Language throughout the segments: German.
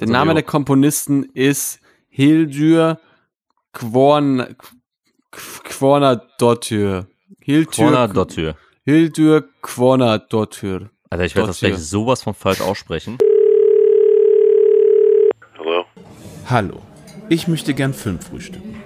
Der Name der Komponisten ist Hildur Kvorn, Kvornadottir. Kvornadottir. Hildur Kvornadottir. Alter, ich werde das gleich sowas von falsch aussprechen. Hallo? Hallo, ich möchte gern Film frühstücken.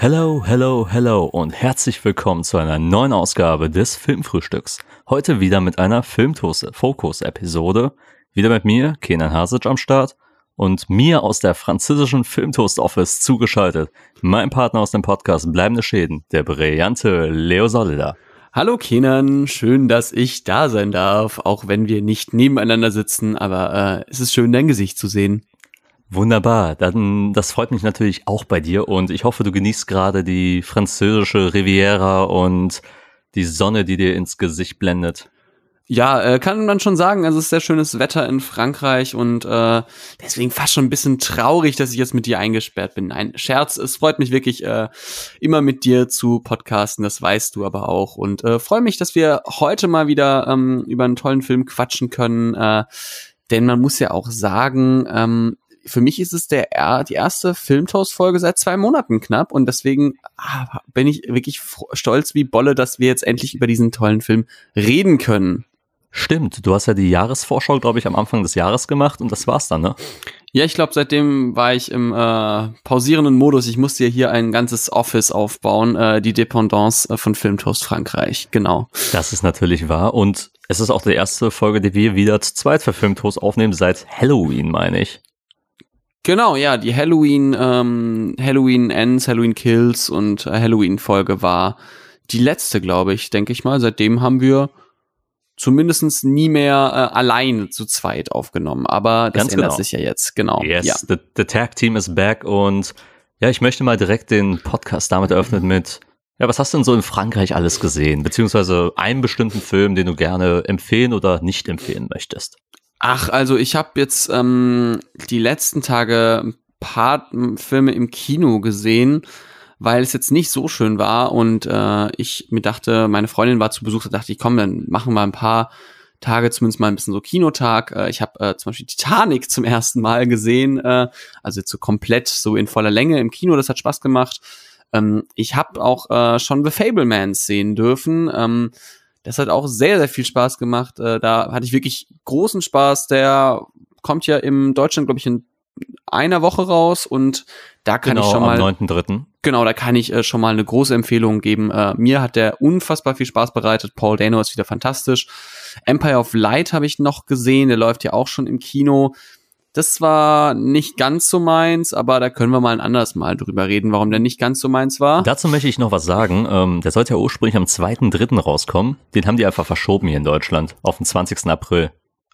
Hello, hello, hello und herzlich willkommen zu einer neuen Ausgabe des Filmfrühstücks. Heute wieder mit einer Filmtoast-Fokus-Episode. Wieder mit mir, Kenan Hasic am Start und mir aus der französischen Filmtoast-Office zugeschaltet. Mein Partner aus dem Podcast Bleibende Schäden, der brillante Leo Solida. Hallo Kenan, schön, dass ich da sein darf, auch wenn wir nicht nebeneinander sitzen, aber äh, es ist schön, dein Gesicht zu sehen. Wunderbar, dann das freut mich natürlich auch bei dir und ich hoffe, du genießt gerade die französische Riviera und die Sonne, die dir ins Gesicht blendet. Ja, äh, kann man schon sagen, also es ist sehr schönes Wetter in Frankreich und äh, deswegen fast schon ein bisschen traurig, dass ich jetzt mit dir eingesperrt bin. Nein, Scherz, es freut mich wirklich äh, immer mit dir zu podcasten, das weißt du aber auch und äh, freue mich, dass wir heute mal wieder ähm, über einen tollen Film quatschen können, äh, denn man muss ja auch sagen, ähm, für mich ist es der die erste Filmtoast-Folge seit zwei Monaten knapp und deswegen ah, bin ich wirklich stolz wie Bolle, dass wir jetzt endlich über diesen tollen Film reden können. Stimmt, du hast ja die Jahresvorschau, glaube ich, am Anfang des Jahres gemacht und das war's dann, ne? Ja, ich glaube, seitdem war ich im äh, pausierenden Modus. Ich musste ja hier ein ganzes Office aufbauen, äh, die Dependance äh, von Filmtoast Frankreich, genau. Das ist natürlich wahr und es ist auch die erste Folge, die wir wieder zu zweit für Filmtoast aufnehmen, seit Halloween, meine ich. Genau, ja, die Halloween, ähm, Halloween Ends, Halloween Kills und äh, Halloween Folge war die letzte, glaube ich, denke ich mal. Seitdem haben wir zumindest nie mehr äh, allein zu zweit aufgenommen. Aber das Ganz ändert genau. sich ja jetzt, genau. Yes, ja. the, the Tag Team is back und ja, ich möchte mal direkt den Podcast damit eröffnen mit, ja, was hast du denn so in Frankreich alles gesehen? Beziehungsweise einen bestimmten Film, den du gerne empfehlen oder nicht empfehlen möchtest? Ach, also ich habe jetzt ähm, die letzten Tage ein paar Filme im Kino gesehen, weil es jetzt nicht so schön war und äh, ich mir dachte, meine Freundin war zu Besuch, da dachte ich, komm, dann machen wir ein paar Tage zumindest mal ein bisschen so Kinotag. Äh, ich habe äh, zum Beispiel Titanic zum ersten Mal gesehen, äh, also jetzt so komplett so in voller Länge im Kino, das hat Spaß gemacht. Ähm, ich habe auch äh, schon The Fablemans sehen dürfen. Ähm, das hat auch sehr, sehr viel Spaß gemacht. Äh, da hatte ich wirklich großen Spaß. Der kommt ja im Deutschland, glaube ich, in einer Woche raus und da kann genau, ich schon mal. Am 9.3. Genau, da kann ich äh, schon mal eine große Empfehlung geben. Äh, mir hat der unfassbar viel Spaß bereitet. Paul Dano ist wieder fantastisch. Empire of Light habe ich noch gesehen, der läuft ja auch schon im Kino. Das war nicht ganz so meins, aber da können wir mal ein anderes Mal drüber reden, warum der nicht ganz so meins war. Dazu möchte ich noch was sagen. Ähm, der sollte ja ursprünglich am 2.3. rauskommen. Den haben die einfach verschoben hier in Deutschland auf den 20. April.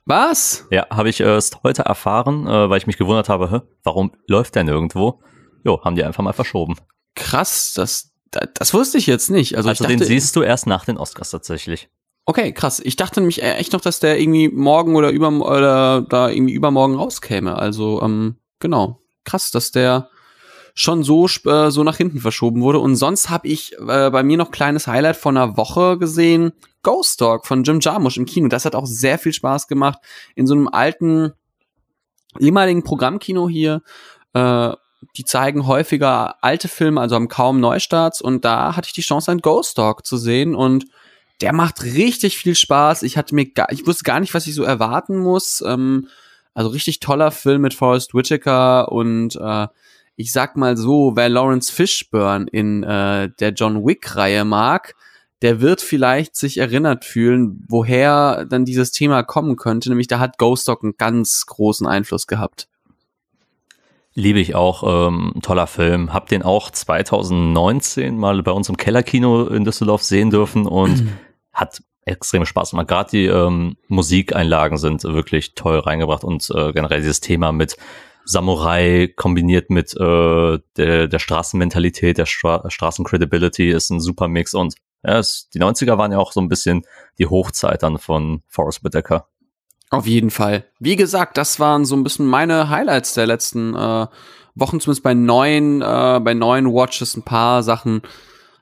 Was? Ja, habe ich erst heute erfahren, äh, weil ich mich gewundert habe, hä, warum läuft der nirgendwo? Jo, haben die einfach mal verschoben. Krass, das, das, das wusste ich jetzt nicht. Also, Also ich dachte, den siehst du erst nach den Oscars tatsächlich. Okay, krass. Ich dachte nämlich echt noch, dass der irgendwie morgen oder über oder da irgendwie übermorgen rauskäme. Also ähm, genau, krass, dass der schon so äh, so nach hinten verschoben wurde. Und sonst habe ich äh, bei mir noch kleines Highlight von einer Woche gesehen: Ghost Dog von Jim Jarmusch im Kino. Das hat auch sehr viel Spaß gemacht in so einem alten ehemaligen Programmkino hier. Äh, die zeigen häufiger alte Filme, also haben kaum Neustarts. Und da hatte ich die Chance, einen Ghost Dog zu sehen und der macht richtig viel Spaß. Ich hatte mir gar, ich wusste gar nicht, was ich so erwarten muss. Ähm, also richtig toller Film mit Forrest Whitaker und äh, ich sag mal so, wer Lawrence Fishburne in äh, der John Wick-Reihe mag, der wird vielleicht sich erinnert fühlen, woher dann dieses Thema kommen könnte. Nämlich da hat Ghost Dog einen ganz großen Einfluss gehabt. Liebe ich auch, ähm, toller Film. Hab den auch 2019 mal bei uns im Kellerkino in Düsseldorf sehen dürfen und hat extrem Spaß gemacht. Gerade die ähm, Musikeinlagen sind wirklich toll reingebracht und äh, generell dieses Thema mit Samurai kombiniert mit äh, der, der Straßenmentalität, der Stra Straßencredibility ist ein super Mix und ja, es, die 90er waren ja auch so ein bisschen die Hochzeit dann von Forrest Whitaker. Auf jeden Fall. Wie gesagt, das waren so ein bisschen meine Highlights der letzten äh, Wochen, zumindest bei neuen, äh, bei neuen Watches, ein paar Sachen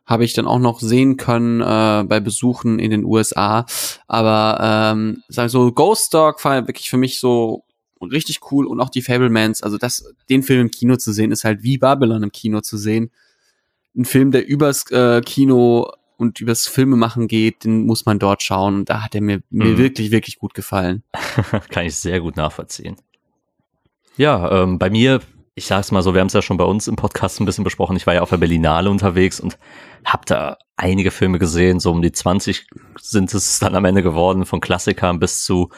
habe ich dann auch noch sehen können äh, bei Besuchen in den USA. Aber ähm, sag so, Ghost Dog war wirklich für mich so richtig cool und auch die Fablemans, also das, den Film im Kino zu sehen, ist halt wie Babylon im Kino zu sehen. Ein Film, der übers äh, Kino und übers Filmemachen geht, den muss man dort schauen. Und da hat er mir, mhm. mir wirklich, wirklich gut gefallen. Kann ich sehr gut nachvollziehen. Ja, ähm, bei mir, ich sag's mal so, wir haben es ja schon bei uns im Podcast ein bisschen besprochen. Ich war ja auf der Berlinale unterwegs und habe da einige Filme gesehen. So um die 20 sind es dann am Ende geworden, von Klassikern bis zu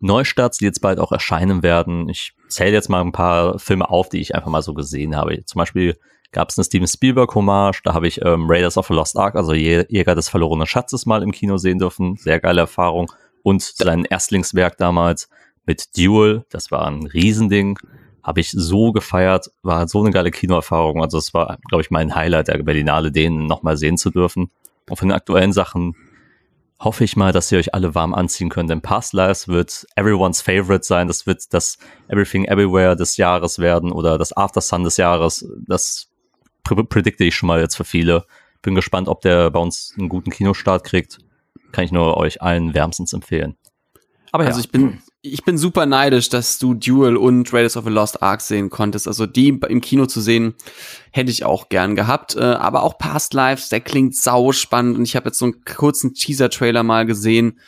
Neustarts, die jetzt bald auch erscheinen werden. Ich zähle jetzt mal ein paar Filme auf, die ich einfach mal so gesehen habe. Zum Beispiel gab es eine Steven Spielberg Hommage, da habe ich ähm, Raiders of the Lost Ark, also Jäger des verlorenen Schatzes mal im Kino sehen dürfen. Sehr geile Erfahrung. Und sein Erstlingswerk damals mit Duel, das war ein Riesending. Habe ich so gefeiert, war so eine geile Kinoerfahrung. Also es war, glaube ich, mein Highlight der Berlinale, den nochmal sehen zu dürfen. Und von den aktuellen Sachen hoffe ich mal, dass ihr euch alle warm anziehen könnt. Denn Past Lives wird everyone's favorite sein. Das wird das Everything Everywhere des Jahres werden oder das After Sun des Jahres. Das predikte ich schon mal jetzt für viele. Bin gespannt, ob der bei uns einen guten Kinostart kriegt. Kann ich nur euch allen wärmstens empfehlen. Aber also ja. ich bin ich bin super neidisch, dass du Duel und Raiders of the Lost Ark sehen konntest. Also die im Kino zu sehen, hätte ich auch gern gehabt. Äh, aber auch Past Lives, der klingt sau spannend. Und ich habe jetzt so einen kurzen Teaser-Trailer mal gesehen.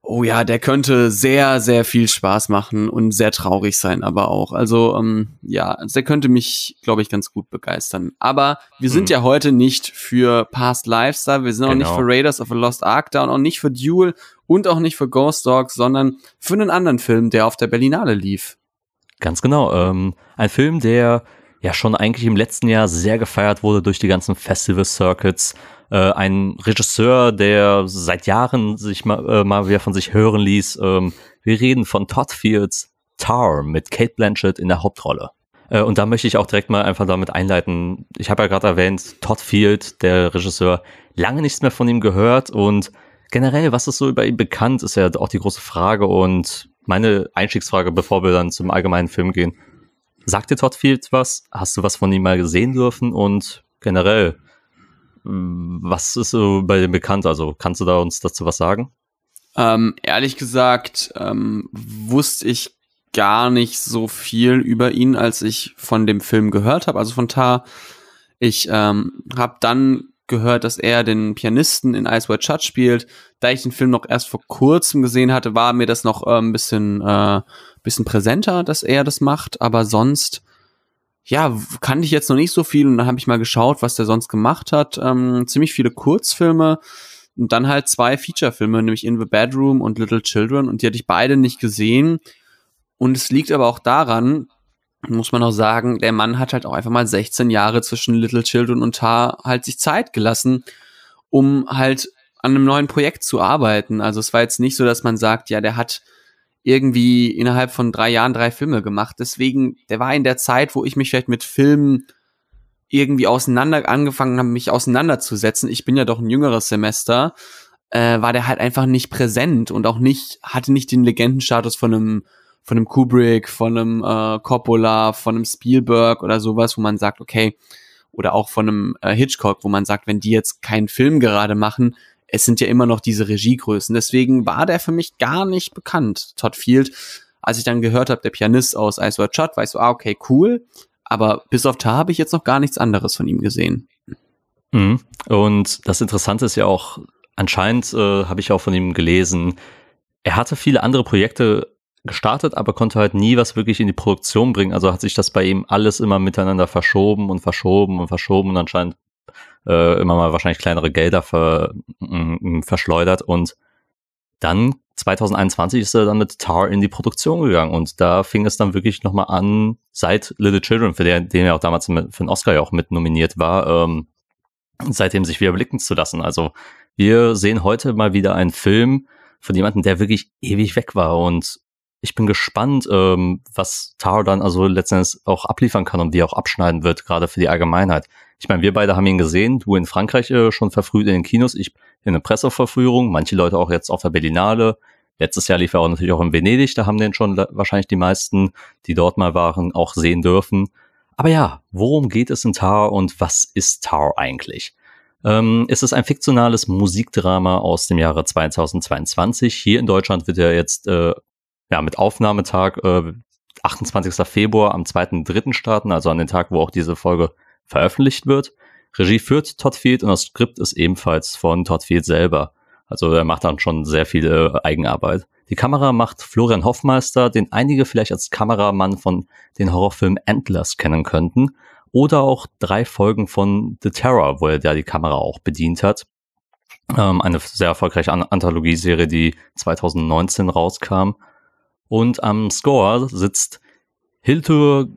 Oh ja, der könnte sehr, sehr viel Spaß machen und sehr traurig sein, aber auch. Also, ähm, ja, der könnte mich, glaube ich, ganz gut begeistern. Aber wir sind mhm. ja heute nicht für Past Lives da, wir sind genau. auch nicht genau. für Raiders of the Lost Ark da und auch nicht für Duel und auch nicht für Ghost Dogs, sondern für einen anderen Film, der auf der Berlinale lief. Ganz genau. Ähm, ein Film, der ja schon eigentlich im letzten Jahr sehr gefeiert wurde durch die ganzen Festival Circuits. Äh, ein Regisseur, der seit Jahren sich mal, äh, mal wieder von sich hören ließ. Ähm, wir reden von Todd Fields Tar mit Kate Blanchett in der Hauptrolle. Äh, und da möchte ich auch direkt mal einfach damit einleiten. Ich habe ja gerade erwähnt, Todd Field, der Regisseur, lange nichts mehr von ihm gehört und generell, was ist so über ihn bekannt, ist ja auch die große Frage und meine Einstiegsfrage, bevor wir dann zum allgemeinen Film gehen. Sagt dir Todd Field was? Hast du was von ihm mal gesehen dürfen? Und generell, was ist so bei dem bekannt? Also kannst du da uns dazu was sagen? Ähm, ehrlich gesagt ähm, wusste ich gar nicht so viel über ihn, als ich von dem Film gehört habe, also von Tar. Ich ähm, habe dann gehört, dass er den Pianisten in Ice White Shut spielt. Da ich den Film noch erst vor kurzem gesehen hatte, war mir das noch äh, ein bisschen, äh, bisschen präsenter, dass er das macht. Aber sonst, ja, kannte ich jetzt noch nicht so viel. Und dann habe ich mal geschaut, was der sonst gemacht hat. Ähm, ziemlich viele Kurzfilme und dann halt zwei Featurefilme, nämlich In the Bedroom und Little Children. Und die hatte ich beide nicht gesehen. Und es liegt aber auch daran, muss man auch sagen, der Mann hat halt auch einfach mal 16 Jahre zwischen Little Children und Tar halt sich Zeit gelassen, um halt an einem neuen Projekt zu arbeiten. Also es war jetzt nicht so, dass man sagt, ja, der hat irgendwie innerhalb von drei Jahren drei Filme gemacht. Deswegen, der war in der Zeit, wo ich mich vielleicht mit Filmen irgendwie auseinander angefangen habe, mich auseinanderzusetzen. Ich bin ja doch ein jüngeres Semester, äh, war der halt einfach nicht präsent und auch nicht, hatte nicht den Legendenstatus von einem von einem Kubrick, von einem äh, Coppola, von einem Spielberg oder sowas, wo man sagt, okay, oder auch von einem äh, Hitchcock, wo man sagt, wenn die jetzt keinen Film gerade machen, es sind ja immer noch diese Regiegrößen. Deswegen war der für mich gar nicht bekannt, Todd Field. Als ich dann gehört habe, der Pianist aus Ice White Shot, war ich so, ah, okay, cool. Aber bis auf Tar habe ich jetzt noch gar nichts anderes von ihm gesehen. Mhm. Und das Interessante ist ja auch, anscheinend äh, habe ich auch von ihm gelesen, er hatte viele andere Projekte gestartet, aber konnte halt nie was wirklich in die Produktion bringen. Also hat sich das bei ihm alles immer miteinander verschoben und verschoben und verschoben und anscheinend äh, immer mal wahrscheinlich kleinere Gelder ver, verschleudert und dann 2021 ist er dann mit Tar in die Produktion gegangen und da fing es dann wirklich nochmal an, seit Little Children, für den, den er auch damals mit, für den Oscar ja auch mit nominiert war, ähm, seitdem sich wieder blicken zu lassen. Also wir sehen heute mal wieder einen Film von jemandem, der wirklich ewig weg war und Ich bin gespannt, ähm, was Taro dann also letztendlich auch abliefern kann und wie er auch abschneiden wird, gerade für die Allgemeinheit. Ich meine, wir beide haben ihn gesehen, du in Frankreich äh, schon verfrüht in den Kinos, ich in der Presseverführung, manche Leute auch jetzt auf der Berlinale. Letztes Jahr lief er auch natürlich auch in Venedig, da haben den schon wahrscheinlich die meisten, die dort mal waren, auch sehen dürfen. Aber ja, worum geht es in Tar und was ist Tar eigentlich? Ähm, es ist ein fiktionales Musikdrama aus dem Jahre 2022. Hier in Deutschland wird er jetzt äh, ja, mit Aufnahmetag äh, 28. Februar am 2.3. starten, also an den Tag, wo auch diese Folge veröffentlicht wird. Regie führt Todd Field und das Skript ist ebenfalls von Todd Field selber. Also er macht dann schon sehr viel äh, Eigenarbeit. Die Kamera macht Florian Hoffmeister, den einige vielleicht als Kameramann von den Horrorfilmen Endless kennen könnten. Oder auch drei Folgen von The Terror, wo er da die Kamera auch bedient hat. Ähm, eine sehr erfolgreiche An Anthologieserie, die 2019 rauskam. Und am Score sitzt Hildur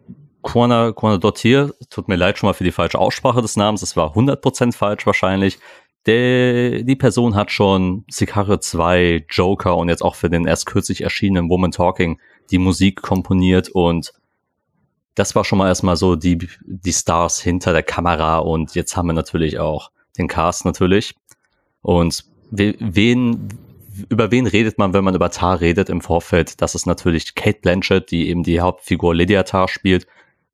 Kwana, Kwana Dottir. Tut mir leid schon mal für die falsche Aussprache des Namens. Es war 100% falsch wahrscheinlich. Der, die Person hat schon Sicario 2, Joker und jetzt auch für den erst kürzlich erschienenen Woman Talking die Musik komponiert und das war schon mal erstmal so die, die Stars hinter der Kamera und jetzt haben wir natürlich auch den Cast natürlich. Und wen, über wen redet man, wenn man über Tar redet im Vorfeld? Das ist natürlich Kate Blanchett, die eben die Hauptfigur Lydia Tar spielt.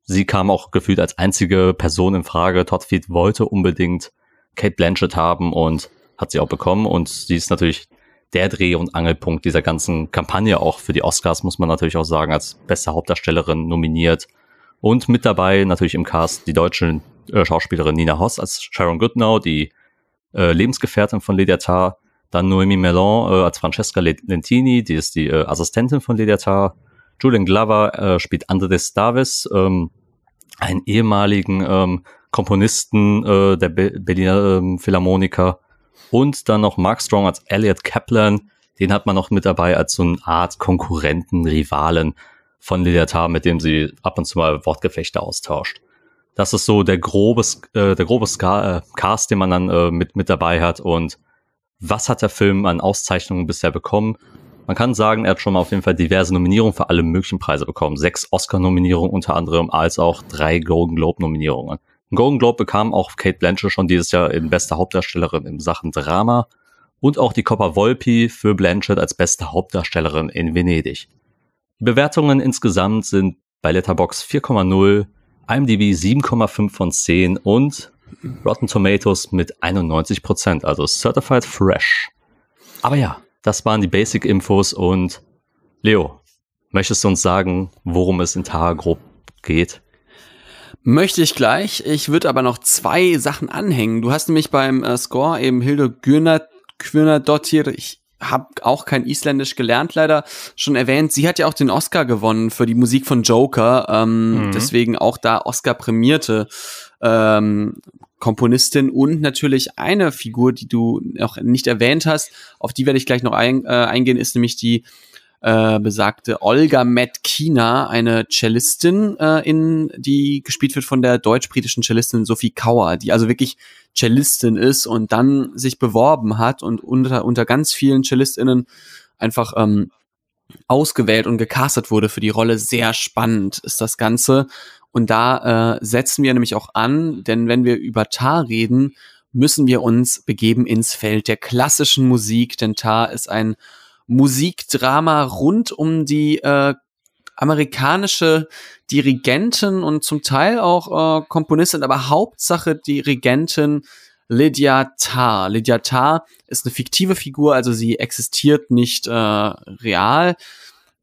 Sie kam auch gefühlt als einzige Person in Frage. Todd Field wollte unbedingt Kate Blanchett haben und hat sie auch bekommen. Und sie ist natürlich der Dreh- und Angelpunkt dieser ganzen Kampagne auch für die Oscars, muss man natürlich auch sagen, als beste Hauptdarstellerin nominiert. Und mit dabei natürlich im Cast die deutsche äh, Schauspielerin Nina Hoss als Sharon Goodnow, die äh, Lebensgefährtin von Lydia Tarr. Dann Noemi Mellon äh, als Francesca Lentini, die ist die äh, Assistentin von Lydia. Julian Glover äh, spielt Andres Davis, ähm, einen ehemaligen ähm, Komponisten äh, der Be Berliner ähm, Philharmoniker. Und dann noch Mark Strong als Elliot Kaplan. Den hat man noch mit dabei als so eine Art Konkurrenten, Rivalen von Liliatar, mit dem sie ab und zu mal Wortgefechte austauscht. Das ist so der grobe, äh, der grobe Ska, äh, Cast, den man dann äh, mit, mit dabei hat. Und was hat der Film an Auszeichnungen bisher bekommen? Man kann sagen, er hat schon mal auf jeden Fall diverse Nominierungen für alle möglichen Preise bekommen. Sechs Oscar-Nominierungen unter anderem, als auch drei Golden Globe-Nominierungen. Golden Globe bekam auch Kate Blanchett schon dieses Jahr in bester Hauptdarstellerin in Sachen Drama und auch die Coppa Volpi für Blanchett als beste Hauptdarstellerin in Venedig. Die Bewertungen insgesamt sind bei Letterbox 4,0, IMDb 7,5 von 10 und Rotten Tomatoes mit 91% also Certified Fresh. Aber ja, das waren die Basic-Infos und Leo, möchtest du uns sagen, worum es in Tara grob geht? Möchte ich gleich. Ich würde aber noch zwei Sachen anhängen. Du hast nämlich beim äh, Score eben Hilde Gürner, Gürner Dottir, ich habe auch kein Isländisch gelernt, leider schon erwähnt. Sie hat ja auch den Oscar gewonnen für die Musik von Joker, ähm, mhm. deswegen auch da Oscar prämierte ähm, Komponistin und natürlich eine Figur, die du noch nicht erwähnt hast, auf die werde ich gleich noch ein, äh, eingehen, ist nämlich die äh, besagte Olga Metkina, eine Cellistin, äh, in, die gespielt wird von der deutsch-britischen Cellistin Sophie Kauer, die also wirklich Cellistin ist und dann sich beworben hat und unter, unter ganz vielen Cellistinnen einfach ähm, ausgewählt und gecastet wurde für die Rolle. Sehr spannend ist das Ganze. Und da äh, setzen wir nämlich auch an, denn wenn wir über Tar reden, müssen wir uns begeben ins Feld der klassischen Musik, denn Tar ist ein Musikdrama rund um die äh, amerikanische Dirigentin und zum Teil auch äh, Komponistin, aber Hauptsache Dirigentin Lydia Tarr. Lydia Tarr ist eine fiktive Figur, also sie existiert nicht äh, real,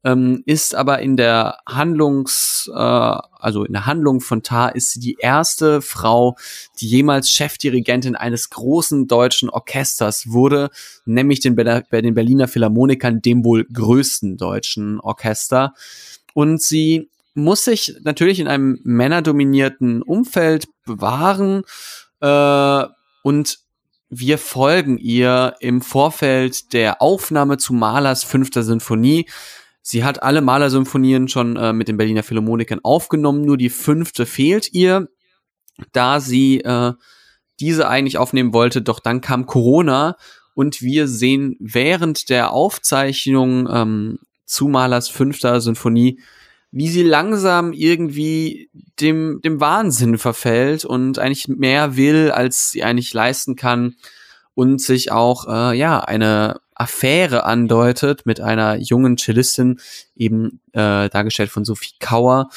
ähm, ist aber in der Handlungs, äh, also in der Handlung von Tar ist sie die erste Frau, die jemals Chefdirigentin eines großen deutschen Orchesters wurde, nämlich den, Be den Berliner Philharmonikern, dem wohl größten deutschen Orchester. Und sie muss sich natürlich in einem männerdominierten Umfeld bewahren äh, und wir folgen ihr im Vorfeld der Aufnahme zu Mahlers fünfter Sinfonie. Sie hat alle Mahler-Symphonien schon äh, mit den Berliner Philharmonikern aufgenommen, nur die fünfte fehlt ihr, da sie äh, diese eigentlich aufnehmen wollte, doch dann kam Corona und wir sehen während der Aufzeichnung ähm, zu Mahlers fünfter Sinfonie, wie sie langsam irgendwie dem, dem Wahnsinn verfällt und eigentlich mehr will, als sie eigentlich leisten kann und sich auch, äh, ja, eine Affäre andeutet mit einer jungen Cellistin, eben äh, dargestellt von Sophie Kauer,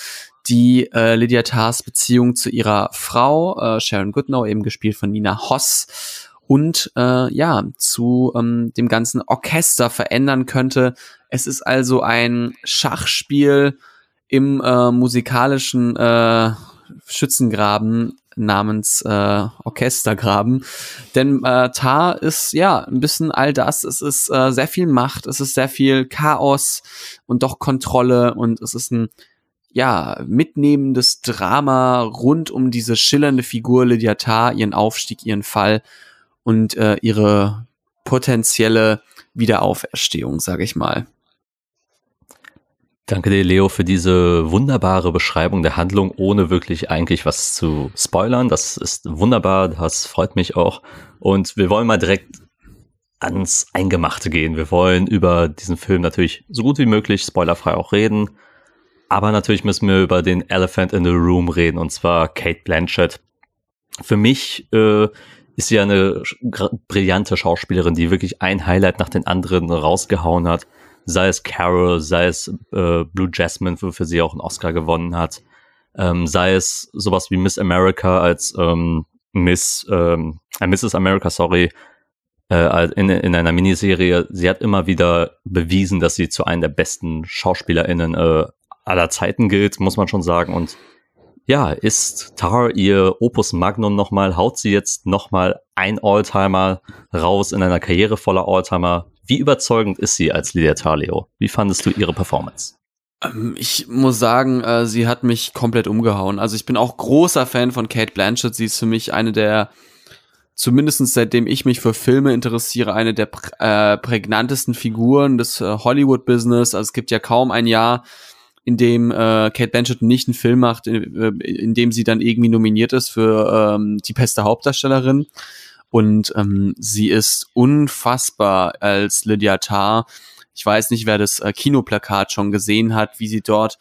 die äh, Lydia Tars Beziehung zu ihrer Frau, äh, Sharon Goodnow, eben gespielt von Nina Hoss, und äh, ja, zu ähm, dem ganzen Orchester verändern könnte. Es ist also ein Schachspiel im äh, musikalischen äh, Schützengraben namens äh, Orchestergraben. Denn äh, Tar ist ja ein bisschen all das. Es ist äh, sehr viel Macht, es ist sehr viel Chaos und doch Kontrolle und es ist ein ja, mitnehmendes Drama rund um diese schillernde Figur Lydia Tar, ihren Aufstieg, ihren Fall und äh, ihre potenzielle Wiederauferstehung, sage ich mal. Danke dir, Leo, für diese wunderbare Beschreibung der Handlung, ohne wirklich eigentlich was zu spoilern. Das ist wunderbar, das freut mich auch. Und wir wollen mal direkt ans Eingemachte gehen. Wir wollen über diesen Film natürlich so gut wie möglich spoilerfrei auch reden. Aber natürlich müssen wir über den Elephant in the Room reden, und zwar Kate Blanchett. Für mich äh, ist sie eine brillante Schauspielerin, die wirklich ein Highlight nach den anderen rausgehauen hat sei es Carol, sei es äh, Blue Jasmine, wofür sie auch einen Oscar gewonnen hat, ähm, sei es sowas wie Miss America als ähm, Miss, ähm, äh, Mrs. America, sorry, äh, in, in einer Miniserie. Sie hat immer wieder bewiesen, dass sie zu einer der besten SchauspielerInnen äh, aller Zeiten gilt, muss man schon sagen. Und ja, ist Tar ihr Opus Magnum nochmal, haut sie jetzt nochmal ein Alltimer raus in einer Karriere voller Alltimer, wie überzeugend ist sie als Lydia Talio? Wie fandest du ihre Performance? Ähm, ich muss sagen, äh, sie hat mich komplett umgehauen. Also ich bin auch großer Fan von Kate Blanchett. Sie ist für mich eine der, zumindest seitdem ich mich für Filme interessiere, eine der äh, prägnantesten Figuren des äh, Hollywood-Business. Also es gibt ja kaum ein Jahr, in dem Kate Blanchett nicht einen Film macht, in, in dem sie dann irgendwie nominiert ist für ähm, die beste Hauptdarstellerin. Und ähm, sie ist unfassbar als Lydia Tarr. Ich weiß nicht, wer das äh, Kinoplakat schon gesehen hat, wie sie dort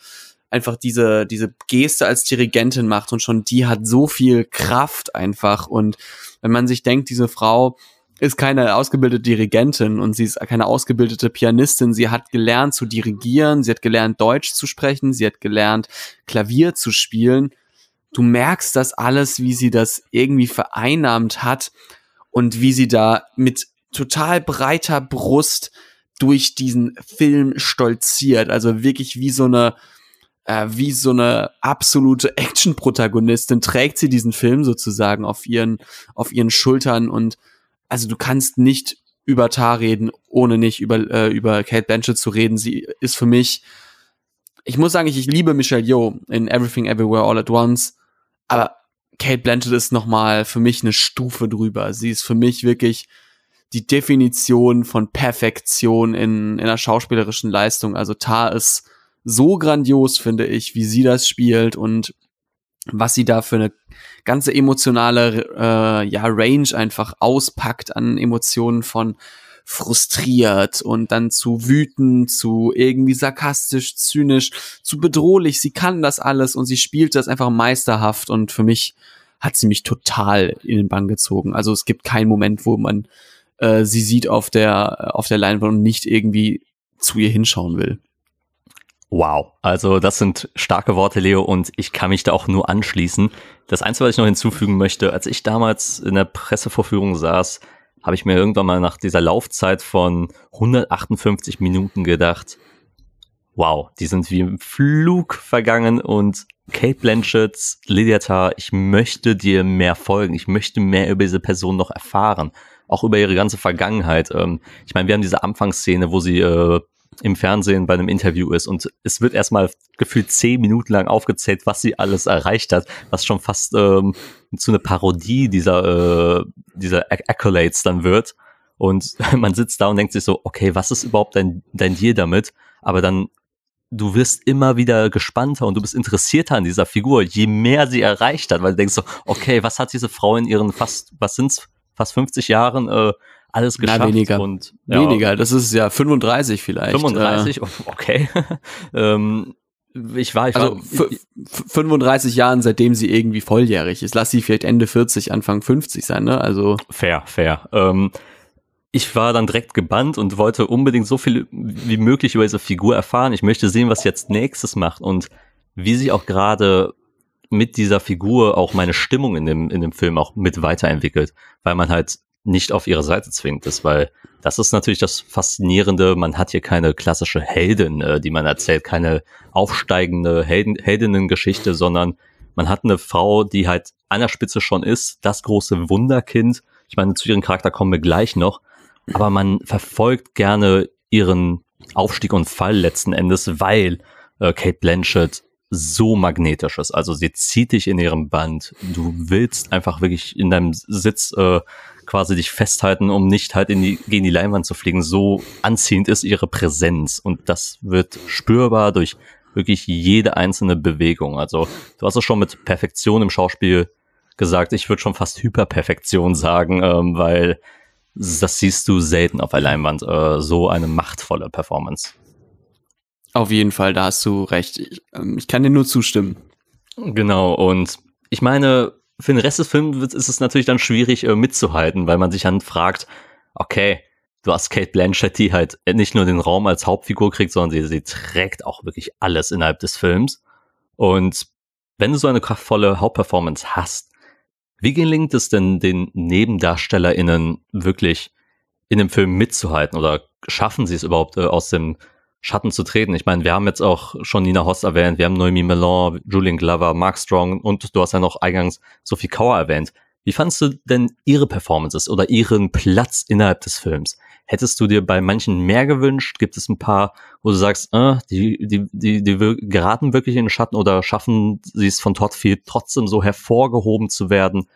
einfach diese, diese Geste als Dirigentin macht und schon die hat so viel Kraft einfach. Und wenn man sich denkt, diese Frau ist keine ausgebildete Dirigentin und sie ist keine ausgebildete Pianistin. Sie hat gelernt zu dirigieren, sie hat gelernt Deutsch zu sprechen, sie hat gelernt Klavier zu spielen. Du merkst das alles, wie sie das irgendwie vereinnahmt hat und wie sie da mit total breiter Brust durch diesen Film stolziert. Also wirklich wie so eine, äh, wie so eine absolute Action-Protagonistin trägt sie diesen Film sozusagen auf ihren, auf ihren Schultern und also du kannst nicht über Tar reden, ohne nicht über, äh, über Kate Blanchett zu reden. Sie ist für mich, ich muss sagen, ich, ich liebe Michelle Yeoh in Everything Everywhere All at Once, aber Kate Blanchett ist nochmal für mich eine Stufe drüber. Sie ist für mich wirklich die Definition von Perfektion in, in einer schauspielerischen Leistung. Also Tar ist so grandios, finde ich, wie sie das spielt und was sie da für eine ganze emotionale äh, ja, Range einfach auspackt an Emotionen von frustriert und dann zu wütend, zu irgendwie sarkastisch, zynisch, zu bedrohlich. Sie kann das alles und sie spielt das einfach meisterhaft und für mich hat sie mich total in den Bann gezogen. Also es gibt keinen Moment, wo man äh, sie sieht auf der auf der Leinwand und nicht irgendwie zu ihr hinschauen will. Wow, also das sind starke Worte, Leo, und ich kann mich da auch nur anschließen. Das Einzige, was ich noch hinzufügen möchte, als ich damals in der Pressevorführung saß, habe ich mir irgendwann mal nach dieser Laufzeit von 158 Minuten gedacht, wow, die sind wie im Flug vergangen und Kate Blanchett, Lydia ich möchte dir mehr folgen, ich möchte mehr über diese Person noch erfahren, auch über ihre ganze Vergangenheit. Ähm, ich meine, wir haben diese Anfangsszene, wo sie äh, im Fernsehen bei einem Interview ist und es wird erstmal gefühlt zehn Minuten lang aufgezählt, was sie alles erreicht hat, was schon fast ähm, zu einer Parodie dieser, äh, dieser Accolades dann wird. Und man sitzt da und denkt sich so, okay, was ist überhaupt dein, dein Deal damit? Aber dann, du wirst immer wieder gespannter und du bist interessierter an dieser Figur, je mehr sie erreicht hat, weil du denkst so, okay, was hat diese Frau in ihren fast, was sind's, fast 50 Jahren äh, alles geschafft. Na, weniger. Und, ja, weniger, das ist ja 35 vielleicht. 35, äh, okay. ähm, ich war, ich also war, 35 Jahren, seitdem sie irgendwie volljährig ist. Lass sie vielleicht Ende 40, Anfang 50 sein, ne? Also. Fair, fair. Ähm, ich war dann direkt gebannt und wollte unbedingt so viel wie möglich über diese Figur erfahren. Ich möchte sehen, was jetzt nächstes macht und wie sich auch gerade mit dieser Figur auch meine Stimmung in dem, in dem Film auch mit weiterentwickelt, weil man halt nicht auf ihre Seite zwingt ist, weil das ist natürlich das Faszinierende. Man hat hier keine klassische Heldin, äh, die man erzählt, keine aufsteigende Helden, Heldinnengeschichte, sondern man hat eine Frau, die halt an der Spitze schon ist, das große Wunderkind. Ich meine, zu ihrem Charakter kommen wir gleich noch, aber man verfolgt gerne ihren Aufstieg und Fall letzten Endes, weil äh, Kate Blanchett so magnetisch ist. Also sie zieht dich in ihrem Band. Du willst einfach wirklich in deinem Sitz äh, quasi dich festhalten, um nicht halt in die, gegen die Leinwand zu fliegen. So anziehend ist ihre Präsenz und das wird spürbar durch wirklich jede einzelne Bewegung. Also du hast es schon mit Perfektion im Schauspiel gesagt. Ich würde schon fast Hyperperfektion sagen, ähm, weil das siehst du selten auf der Leinwand. Äh, so eine machtvolle Performance. Auf jeden Fall, da hast du recht. Ich, ähm, ich kann dir nur zustimmen. Genau, und ich meine, für den Rest des Films ist es natürlich dann schwierig äh, mitzuhalten, weil man sich dann fragt, okay, du hast Kate Blanchett, die halt nicht nur den Raum als Hauptfigur kriegt, sondern sie, sie trägt auch wirklich alles innerhalb des Films. Und wenn du so eine kraftvolle Hauptperformance hast, wie gelingt es denn den NebendarstellerInnen wirklich in dem Film mitzuhalten oder schaffen sie es überhaupt äh, aus dem Schatten zu treten. Ich meine, wir haben jetzt auch schon Nina Hoss erwähnt, wir haben Noemi Mellon, Julian Glover, Mark Strong und du hast ja noch eingangs Sophie Kauer erwähnt. Wie fandst du denn ihre Performances oder ihren Platz innerhalb des Films? Hättest du dir bei manchen mehr gewünscht? Gibt es ein paar, wo du sagst, äh, die, die, die, die geraten wirklich in den Schatten oder schaffen sie es von Toddfield trotzdem so hervorgehoben zu werden,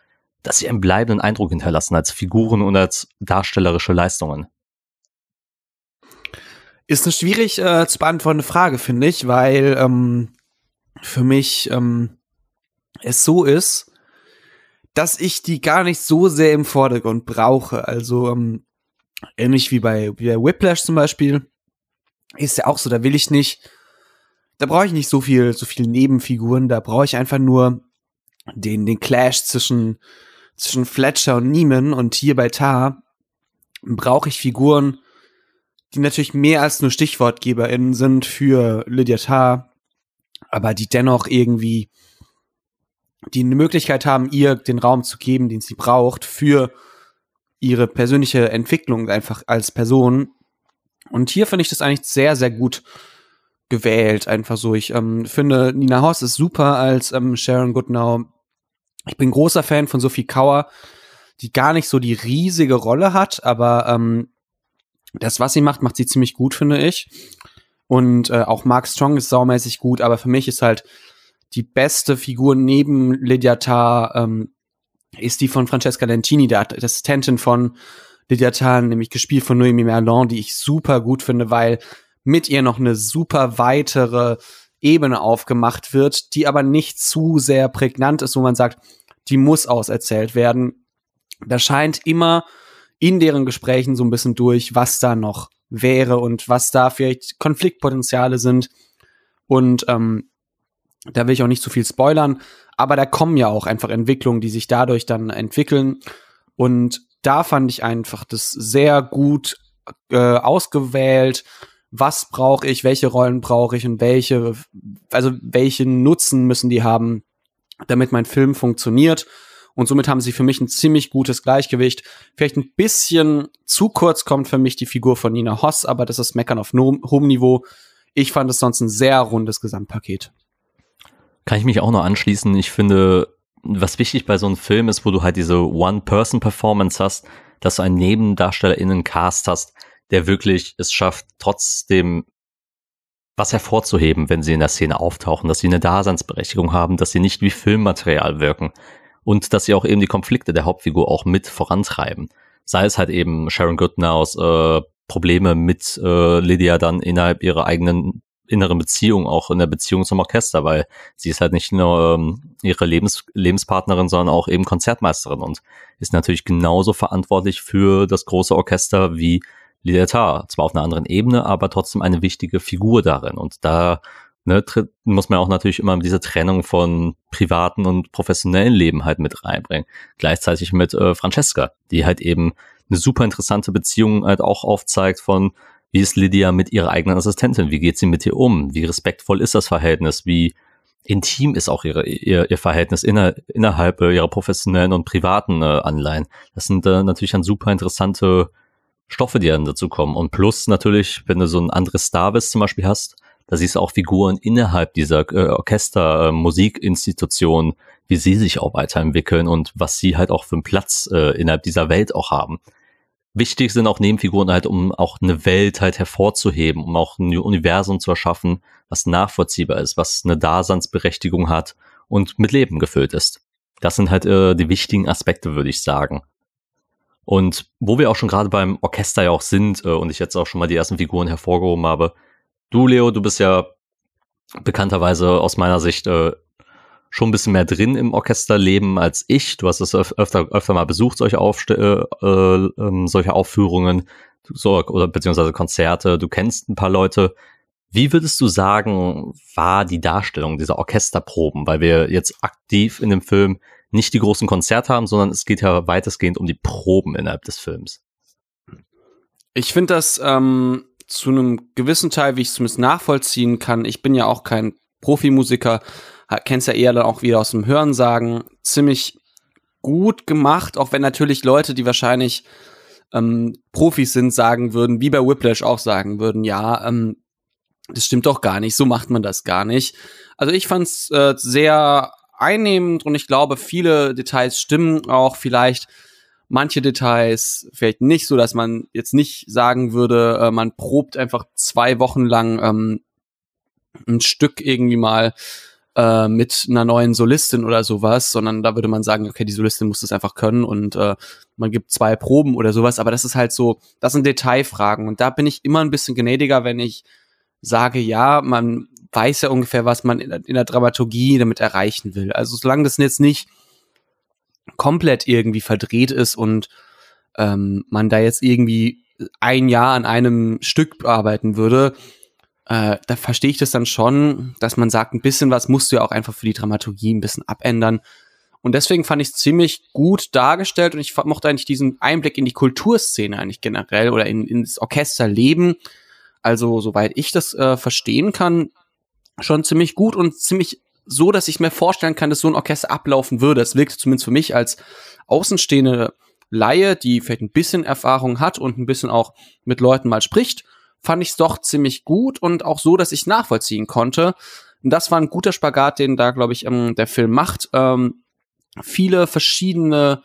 dass sie einen bleibenden Eindruck hinterlassen als Figuren und als darstellerische Leistungen? Ist eine schwierig äh, zu beantwortende Frage, finde ich, weil ähm, für mich ähm, es so ist, dass ich die gar nicht so sehr im Vordergrund brauche. Also ähm, ähnlich wie bei, wie bei Whiplash zum Beispiel, ist ja auch so, da will ich nicht, da brauche ich nicht so viel, so viel Nebenfiguren, da brauche ich einfach nur den, den Clash zwischen, zwischen Fletcher und Neiman und hier bei Tar brauche ich Figuren, die natürlich mehr als nur StichwortgeberInnen sind für Lydia Tarr, aber die dennoch irgendwie die eine Möglichkeit haben, ihr den Raum zu geben, den sie braucht für ihre persönliche Entwicklung einfach als Person. Und hier finde ich das eigentlich sehr, sehr gut gewählt. Einfach so. Ich ähm, finde, Nina Hoss ist super als ähm, Sharon Goodnow. Ich bin großer Fan von Sophie Kauer, die gar nicht so die riesige Rolle hat, aber ähm, das, was sie macht, macht sie ziemlich gut, finde ich. Und äh, auch Mark Strong ist saumäßig gut, aber für mich ist halt die beste Figur neben Lydia Tarr, ähm, ist die von Francesca Lentini, der Assistentin von Lydia Tarr, nämlich gespielt von Noemi Merlon, die ich super gut finde, weil mit ihr noch eine super weitere Ebene aufgemacht wird, die aber nicht zu sehr prägnant ist, wo man sagt, die muss auserzählt werden. Da scheint immer in deren Gesprächen so ein bisschen durch, was da noch wäre und was da vielleicht Konfliktpotenziale sind. Und ähm, da will ich auch nicht zu viel spoilern, aber da kommen ja auch einfach Entwicklungen, die sich dadurch dann entwickeln. Und da fand ich einfach das sehr gut äh, ausgewählt. Was brauche ich, welche Rollen brauche ich und welche, also welchen Nutzen müssen die haben, damit mein Film funktioniert. Und somit haben sie für mich ein ziemlich gutes Gleichgewicht. Vielleicht ein bisschen zu kurz kommt für mich die Figur von Nina Hoss, aber das ist Meckern auf hohem Niveau. Ich fand es sonst ein sehr rundes Gesamtpaket. Kann ich mich auch noch anschließen. Ich finde, was wichtig bei so einem Film ist, wo du halt diese One-Person-Performance hast, dass du einen NebendarstellerInnen-Cast hast, der wirklich es schafft, trotzdem was hervorzuheben, wenn sie in der Szene auftauchen, dass sie eine Daseinsberechtigung haben, dass sie nicht wie Filmmaterial wirken und dass sie auch eben die Konflikte der Hauptfigur auch mit vorantreiben. Sei es halt eben Sharon Goodnows äh, Probleme mit äh, Lydia dann innerhalb ihrer eigenen inneren Beziehung, auch in der Beziehung zum Orchester, weil sie ist halt nicht nur ähm, ihre Lebens Lebenspartnerin, sondern auch eben Konzertmeisterin und ist natürlich genauso verantwortlich für das große Orchester wie Lieta. Zwar auf einer anderen Ebene, aber trotzdem eine wichtige Figur darin. Und da ne, muss man auch natürlich immer diese Trennung von privaten und professionellen Leben halt mit reinbringen. Gleichzeitig mit äh, Francesca, die halt eben eine super interessante Beziehung halt auch aufzeigt von, wie ist Lydia mit ihrer eigenen Assistentin? Wie geht sie mit ihr um? Wie respektvoll ist das Verhältnis? Wie intim ist auch ihre, ihr, ihr Verhältnis inner, innerhalb äh, ihrer professionellen und privaten äh, Anleihen? Das sind äh, natürlich dann super interessante Stoffe, die dann dazu kommen. Und plus natürlich, wenn du so ein anderes Star bist zum Beispiel hast, da siehst du auch Figuren innerhalb dieser äh, Orchester, äh, Musikinstitution, wie sie sich auch weiterentwickeln und was sie halt auch für einen Platz äh, innerhalb dieser Welt auch haben. Wichtig sind auch Nebenfiguren halt, um auch eine Welt halt hervorzuheben, um auch ein Universum zu erschaffen, was nachvollziehbar ist, was eine Daseinsberechtigung hat und mit Leben gefüllt ist. Das sind halt äh, die wichtigen Aspekte, würde ich sagen. Und wo wir auch schon gerade beim Orchester ja auch sind äh, und ich jetzt auch schon mal die ersten Figuren hervorgehoben habe, du Leo, du bist ja bekannterweise aus meiner Sicht äh, schon ein bisschen mehr drin im Orchesterleben als ich. Du hast es öfter, öfter mal besucht, solche, Aufste äh, äh, ähm, solche Aufführungen so, oder beziehungsweise Konzerte. Du kennst ein paar Leute. Wie würdest du sagen, war die Darstellung dieser Orchesterproben? Weil wir jetzt aktiv in dem Film nicht die großen Konzerte haben, sondern es geht ja weitestgehend um die Proben innerhalb des Films. Ich finde das ähm, zu einem gewissen Teil, wie ich es zumindest nachvollziehen kann. Ich bin ja auch kein Profimusiker, kennst ja eher dann auch wieder aus dem Hören sagen, ziemlich gut gemacht, auch wenn natürlich Leute, die wahrscheinlich ähm, Profis sind, sagen würden, wie bei Whiplash auch sagen würden, ja, ähm, das stimmt doch gar nicht, so macht man das gar nicht. Also ich fand's äh, sehr einnehmend und ich glaube, viele Details stimmen auch vielleicht manche Details vielleicht nicht so, dass man jetzt nicht sagen würde, äh, man probt einfach zwei Wochen lang ähm, ein Stück irgendwie mal äh, mit einer neuen Solistin oder sowas, sondern da würde man sagen, okay, die Solistin muss das einfach können und äh, man gibt zwei Proben oder sowas, aber das ist halt so, das sind Detailfragen und da bin ich immer ein bisschen gnädiger, wenn ich sage, ja, man weiß ja ungefähr, was man in, in der Dramaturgie damit erreichen will. Also solange das jetzt nicht komplett irgendwie verdreht ist und ähm, man da jetzt irgendwie ein Jahr an einem Stück arbeiten würde, äh, da verstehe ich das dann schon, dass man sagt, ein bisschen was musst du ja auch einfach für die Dramaturgie ein bisschen abändern. Und deswegen fand ich es ziemlich gut dargestellt und ich mochte eigentlich diesen Einblick in die Kulturszene eigentlich generell oder in, ins Orchesterleben. Also, soweit ich das äh, verstehen kann, schon ziemlich gut und ziemlich so, dass ich mir vorstellen kann, dass so ein Orchester ablaufen würde. Es wirkt zumindest für mich als außenstehende Laie, die vielleicht ein bisschen Erfahrung hat und ein bisschen auch mit Leuten mal spricht, fand ich es doch ziemlich gut und auch so, dass ich nachvollziehen konnte. Und das war ein guter Spagat, den da, glaube ich, ähm, der Film macht. Ähm, viele verschiedene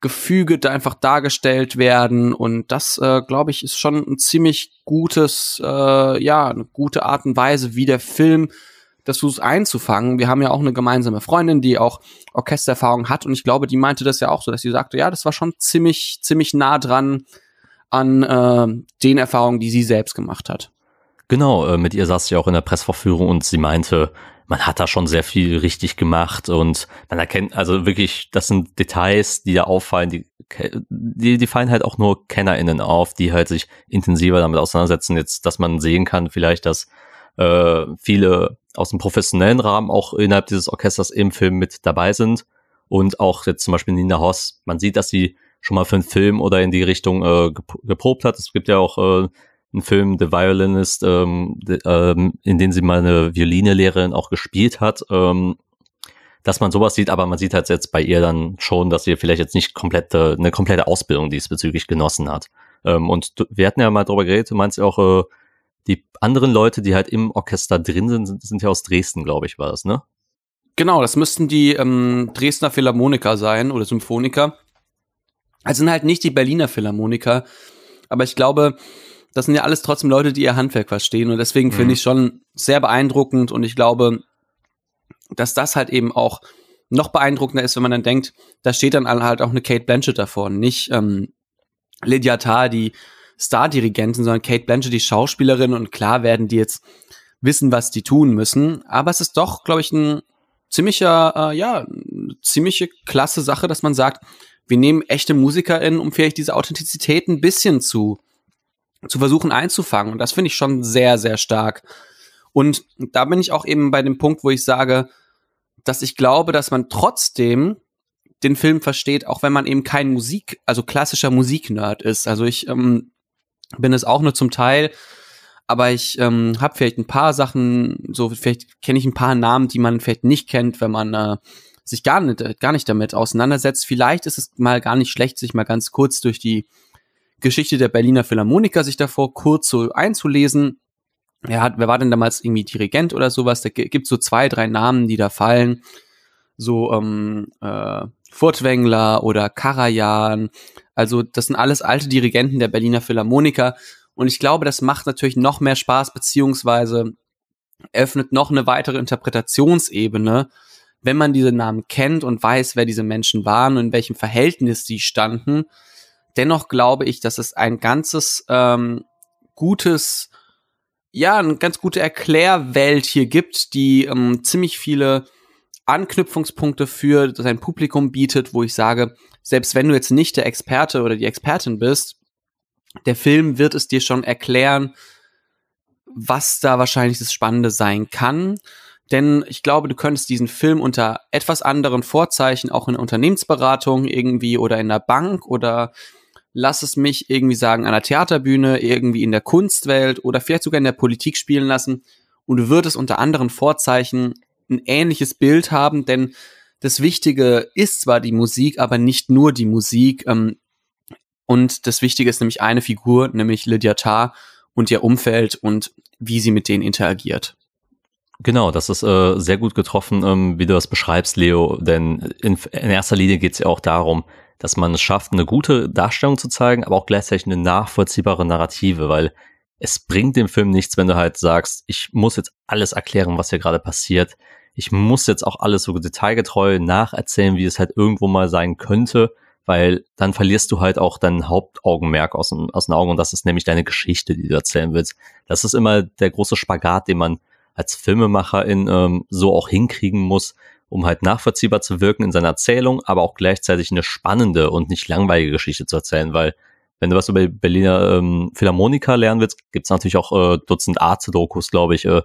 Gefüge da einfach dargestellt werden und das, äh, glaube ich, ist schon ein ziemlich gutes, äh, ja, eine gute Art und Weise, wie der Film das versucht einzufangen. Wir haben ja auch eine gemeinsame Freundin, die auch Orchestererfahrung hat und ich glaube, die meinte das ja auch so, dass sie sagte, ja, das war schon ziemlich, ziemlich nah dran an äh, den Erfahrungen, die sie selbst gemacht hat. Genau, äh, mit ihr saß sie auch in der Pressverführung und sie meinte, man hat da schon sehr viel richtig gemacht und man erkennt, also wirklich, das sind Details, die da auffallen, die, die, die fallen halt auch nur KennerInnen auf, die halt sich intensiver damit auseinandersetzen. Jetzt, dass man sehen kann, vielleicht, dass äh, viele aus dem professionellen Rahmen auch innerhalb dieses Orchesters im Film mit dabei sind und auch jetzt zum Beispiel Nina Hoss, man sieht, dass sie schon mal für einen Film oder in die Richtung äh, geprobt hat. Es gibt ja auch äh, einen Film, The Violinist, ähm, de, ähm, in dem sie mal eine Violinelehrerin auch gespielt hat. Ähm, dass man sowas sieht, aber man sieht halt jetzt bei ihr dann schon, dass sie vielleicht jetzt nicht komplette, eine komplette Ausbildung diesbezüglich genossen hat. Ähm, und wir hatten ja mal drüber geredet, du meinst ja auch, äh, die anderen Leute, die halt im Orchester drin sind, sind, sind ja aus Dresden, glaube ich, war das, ne? Genau, das müssten die ähm, Dresdner Philharmoniker sein oder Symphoniker. Also sind halt nicht die Berliner Philharmoniker, aber ich glaube, das sind ja alles trotzdem Leute, die ihr Handwerk verstehen und deswegen mhm. finde ich schon sehr beeindruckend und ich glaube, dass das halt eben auch noch beeindruckender ist, wenn man dann denkt, da steht dann halt auch eine Kate Blanchett davor, nicht ähm, Lydia Tarr, die Star-Dirigentin, sondern Kate Blanchett, die Schauspielerin und klar werden die jetzt wissen, was die tun müssen. Aber es ist doch, glaube ich, ein ziemlicher, äh, ja, ziemliche klasse Sache, dass man sagt, wir nehmen echte MusikerInnen, um vielleicht diese Authentizität ein bisschen zu, zu versuchen einzufangen. Und das finde ich schon sehr, sehr stark. Und da bin ich auch eben bei dem Punkt, wo ich sage, dass ich glaube, dass man trotzdem den Film versteht, auch wenn man eben kein Musik, also klassischer Musiknerd ist. Also ich ähm, bin es auch nur zum Teil, aber ich ähm, habe vielleicht ein paar Sachen, so vielleicht kenne ich ein paar Namen, die man vielleicht nicht kennt, wenn man äh, sich gar nicht, gar nicht damit auseinandersetzt. Vielleicht ist es mal gar nicht schlecht, sich mal ganz kurz durch die Geschichte der Berliner Philharmoniker sich davor kurz so einzulesen. Er hat, wer war denn damals irgendwie Dirigent oder sowas? Da gibt so zwei, drei Namen, die da fallen. So ähm, äh, Furtwängler oder Karajan. Also das sind alles alte Dirigenten der Berliner Philharmoniker. Und ich glaube, das macht natürlich noch mehr Spaß, beziehungsweise öffnet noch eine weitere Interpretationsebene, wenn man diese Namen kennt und weiß, wer diese Menschen waren und in welchem Verhältnis sie standen. Dennoch glaube ich, dass es ein ganzes ähm, gutes, ja, eine ganz gute Erklärwelt hier gibt, die ähm, ziemlich viele Anknüpfungspunkte für sein Publikum bietet, wo ich sage, selbst wenn du jetzt nicht der Experte oder die Expertin bist, der Film wird es dir schon erklären, was da wahrscheinlich das Spannende sein kann. Denn ich glaube, du könntest diesen Film unter etwas anderen Vorzeichen auch in Unternehmensberatung irgendwie oder in der Bank oder lass es mich irgendwie sagen an der Theaterbühne, irgendwie in der Kunstwelt oder vielleicht sogar in der Politik spielen lassen. Und du würdest unter anderen Vorzeichen ein ähnliches Bild haben, denn das Wichtige ist zwar die Musik, aber nicht nur die Musik. Ähm, und das Wichtige ist nämlich eine Figur, nämlich Lydia Tarr und ihr Umfeld und wie sie mit denen interagiert. Genau, das ist äh, sehr gut getroffen, ähm, wie du das beschreibst, Leo. Denn in, in erster Linie geht es ja auch darum, dass man es schafft, eine gute Darstellung zu zeigen, aber auch gleichzeitig eine nachvollziehbare Narrative, weil es bringt dem Film nichts, wenn du halt sagst, ich muss jetzt alles erklären, was hier gerade passiert. Ich muss jetzt auch alles so detailgetreu nacherzählen, wie es halt irgendwo mal sein könnte, weil dann verlierst du halt auch dein Hauptaugenmerk aus, aus den Augen und das ist nämlich deine Geschichte, die du erzählen willst. Das ist immer der große Spagat, den man als Filmemacherin ähm, so auch hinkriegen muss, um halt nachvollziehbar zu wirken in seiner Erzählung, aber auch gleichzeitig eine spannende und nicht langweilige Geschichte zu erzählen, weil wenn du was über Berliner ähm, Philharmoniker lernen willst, gibt's natürlich auch äh, Dutzend Arte-Dokus, glaube ich, äh,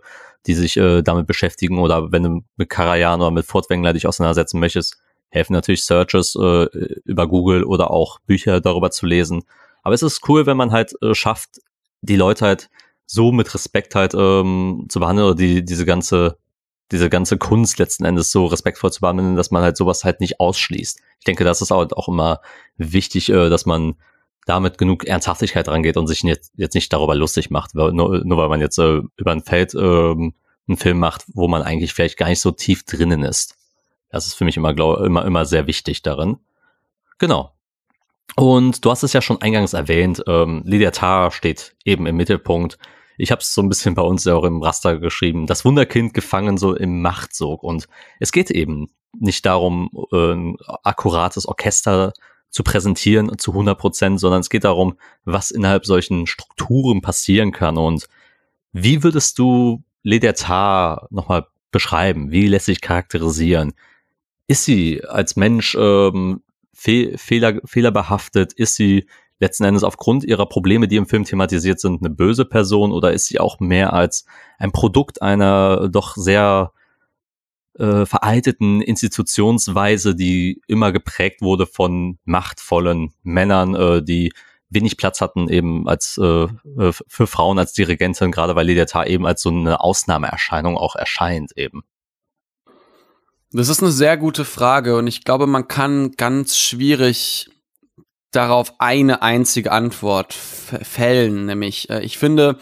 die sich äh, damit beschäftigen. Oder wenn du mit Karajan oder mit Furtwängler dich auseinandersetzen möchtest, helfen natürlich Searches äh, über Google oder auch Bücher darüber zu lesen. Aber es ist cool, wenn man halt äh, schafft, die Leute halt so mit Respekt halt ähm, zu behandeln oder die, diese ganze diese ganze Kunst letzten Endes so respektvoll zu behandeln, dass man halt sowas halt nicht ausschließt. Ich denke, das ist auch, auch immer wichtig, äh, dass man damit genug Ernsthaftigkeit rangeht und sich jetzt, jetzt nicht darüber lustig macht, nur, nur weil man jetzt äh, über ein Feld ähm, einen Film macht, wo man eigentlich vielleicht gar nicht so tief drinnen ist. Das ist für mich immer, glaub, immer, immer sehr wichtig darin. Genau. Und du hast es ja schon eingangs erwähnt, ähm, Lydia Tarr steht eben im Mittelpunkt. Ich habe es so ein bisschen bei uns ja auch im Raster geschrieben. Das Wunderkind gefangen so im Machtsog. Und es geht eben nicht darum, äh, ein akkurates Orchester zu präsentieren zu 100 Prozent, sondern es geht darum, was innerhalb solchen Strukturen passieren kann. Und wie würdest du Ledertar nochmal beschreiben? Wie lässt sich charakterisieren? Ist sie als Mensch ähm, fe fehler, fehlerbehaftet? Ist sie letzten Endes aufgrund ihrer Probleme, die im Film thematisiert sind, eine böse Person oder ist sie auch mehr als ein Produkt einer doch sehr äh, veralteten Institutionsweise, die immer geprägt wurde von machtvollen Männern, äh, die wenig Platz hatten eben als äh, äh für Frauen als Dirigentin, gerade weil Lydia Tarr eben als so eine Ausnahmeerscheinung auch erscheint eben. Das ist eine sehr gute Frage und ich glaube, man kann ganz schwierig darauf eine einzige Antwort fällen, nämlich äh, ich finde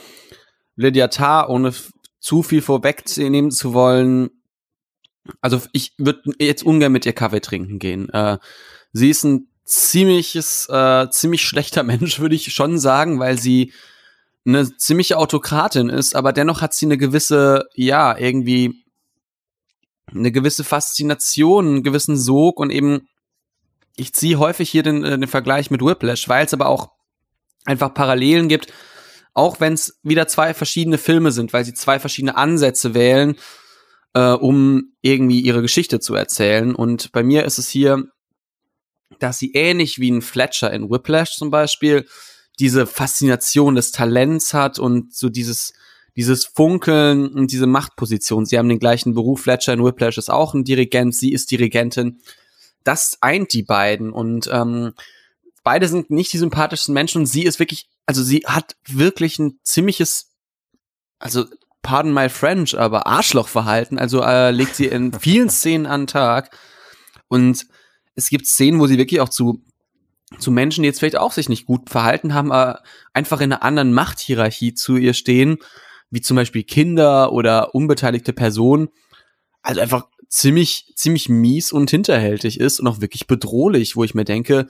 Lydia Tarr, ohne zu viel vorwegnehmen zu wollen, also ich würde jetzt ungern mit ihr Kaffee trinken gehen. Äh, sie ist ein ziemliches, äh, ziemlich schlechter Mensch, würde ich schon sagen, weil sie eine ziemliche Autokratin ist, aber dennoch hat sie eine gewisse, ja, irgendwie eine gewisse Faszination, einen gewissen Sog und eben, ich ziehe häufig hier den, äh, den Vergleich mit Whiplash, weil es aber auch einfach Parallelen gibt Auch wenn es wieder zwei verschiedene Filme sind, weil sie zwei verschiedene Ansätze wählen, äh, um irgendwie ihre Geschichte zu erzählen. Und bei mir ist es hier, dass sie ähnlich wie ein Fletcher in Whiplash zum Beispiel diese Faszination des Talents hat und so dieses dieses Funkeln und diese Machtposition. Sie haben den gleichen Beruf. Fletcher in Whiplash ist auch ein Dirigent. Sie ist Dirigentin. Das eint die beiden und ähm, beide sind nicht die sympathischsten Menschen und sie ist wirklich, also sie hat wirklich ein ziemliches, also pardon my French, aber Arschlochverhalten. Also äh, legt sie in vielen Szenen an den Tag und es gibt Szenen, wo sie wirklich auch zu zu Menschen, die jetzt vielleicht auch sich nicht gut verhalten haben, aber einfach in einer anderen Machthierarchie zu ihr stehen, wie zum Beispiel Kinder oder unbeteiligte Personen. Also einfach ziemlich, ziemlich mies und hinterhältig ist und auch wirklich bedrohlich, wo ich mir denke,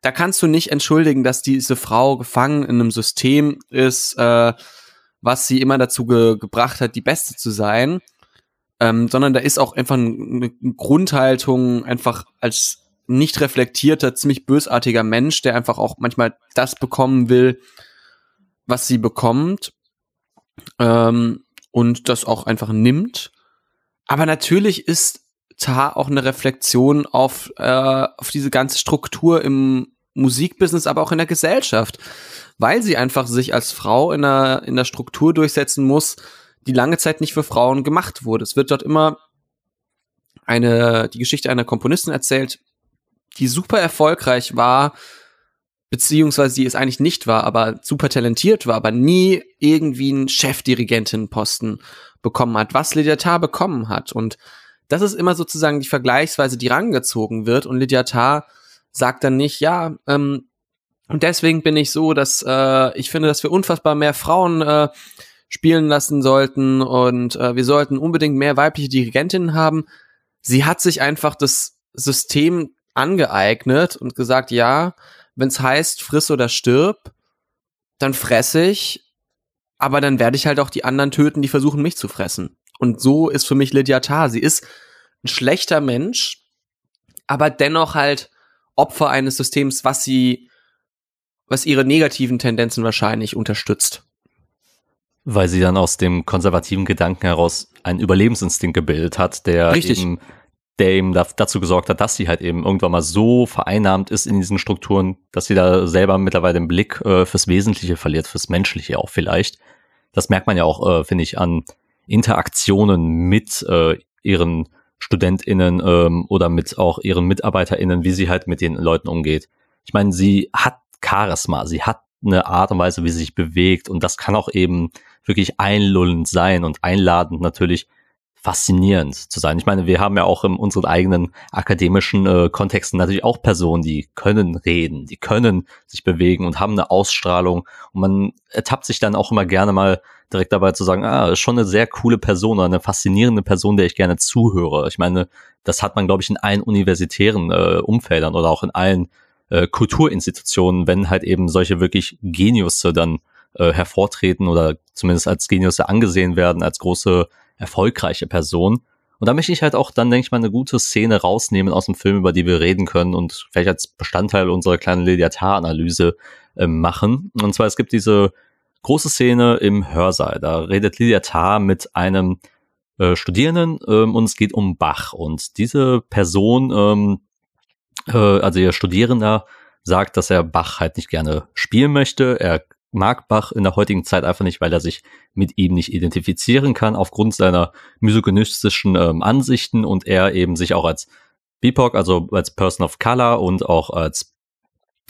da kannst du nicht entschuldigen, dass diese Frau gefangen in einem System ist, äh, was sie immer dazu ge gebracht hat, die Beste zu sein, ähm, sondern da ist auch einfach eine Grundhaltung, einfach als nicht reflektierter, ziemlich bösartiger Mensch, der einfach auch manchmal das bekommen will, was sie bekommt ähm, und das auch einfach nimmt. Aber natürlich ist Tar auch eine Reflexion auf, äh, auf diese ganze Struktur im Musikbusiness, aber auch in der Gesellschaft, weil sie einfach sich als Frau in der, in der Struktur durchsetzen muss, die lange Zeit nicht für Frauen gemacht wurde. Es wird dort immer eine, die Geschichte einer Komponistin erzählt, die super erfolgreich war, beziehungsweise die es eigentlich nicht war, aber super talentiert war, aber nie irgendwie einen Chefdirigentenposten bekommen hat, was Lydia Tarr bekommen hat. Und das ist immer sozusagen die Vergleichsweise, die rangezogen wird. Und Lydia Tarr sagt dann nicht, ja, ähm, und deswegen bin ich so, dass äh, ich finde, dass wir unfassbar mehr Frauen äh, spielen lassen sollten und äh, wir sollten unbedingt mehr weibliche Dirigentinnen haben. Sie hat sich einfach das System angeeignet und gesagt, ja, wenn es heißt, friss oder stirb, dann fresse ich, aber dann werde ich halt auch die anderen töten, die versuchen, mich zu fressen. Und so ist für mich Lydia Tarr. Sie ist ein schlechter Mensch, aber dennoch halt Opfer eines Systems, was sie, was ihre negativen Tendenzen wahrscheinlich unterstützt. Weil sie dann aus dem konservativen Gedanken heraus einen Überlebensinstinkt gebildet hat, der Richtig. eben der eben dazu gesorgt hat, dass sie halt eben irgendwann mal so vereinnahmt ist in diesen Strukturen, dass sie da selber mittlerweile den Blick äh, fürs Wesentliche verliert, fürs Menschliche auch vielleicht. Das merkt man ja auch, äh, finde ich, an Interaktionen mit äh, ihren StudentInnen ähm, oder mit auch ihren MitarbeiterInnen, wie sie halt mit den Leuten umgeht. Ich meine, sie hat Charisma, sie hat eine Art und Weise, wie sie sich bewegt und das kann auch eben wirklich einlullend sein und einladend natürlich faszinierend zu sein. Ich meine, wir haben ja auch in unseren eigenen akademischen äh, Kontexten natürlich auch Personen, die können reden, die können sich bewegen und haben eine Ausstrahlung. Und man ertappt sich dann auch immer gerne mal direkt dabei zu sagen, ah, ist schon eine sehr coole Person oder eine faszinierende Person, der ich gerne zuhöre. Ich meine, das hat man, glaube ich, in allen universitären äh, Umfeldern oder auch in allen äh, Kulturinstitutionen, wenn halt eben solche wirklich Geniusse dann äh, hervortreten oder zumindest als Geniusse angesehen werden, als große erfolgreiche Person. Und da möchte ich halt auch dann, denke ich mal, eine gute Szene rausnehmen aus dem Film, über die wir reden können und vielleicht als Bestandteil unserer kleinen Lydia-Tar-Analyse äh, machen. Und zwar, es gibt diese große Szene im Hörsaal. Da redet Lydia Tar mit einem äh, Studierenden ähm, und es geht um Bach. Und diese Person, ähm, äh, also ihr Studierender, sagt, dass er Bach halt nicht gerne spielen möchte. Er mag Bach in der heutigen Zeit einfach nicht, weil er sich mit ihm nicht identifizieren kann, aufgrund seiner misogynistischen ähm, Ansichten und er eben sich auch als BIPOC, also als Person of Color und auch als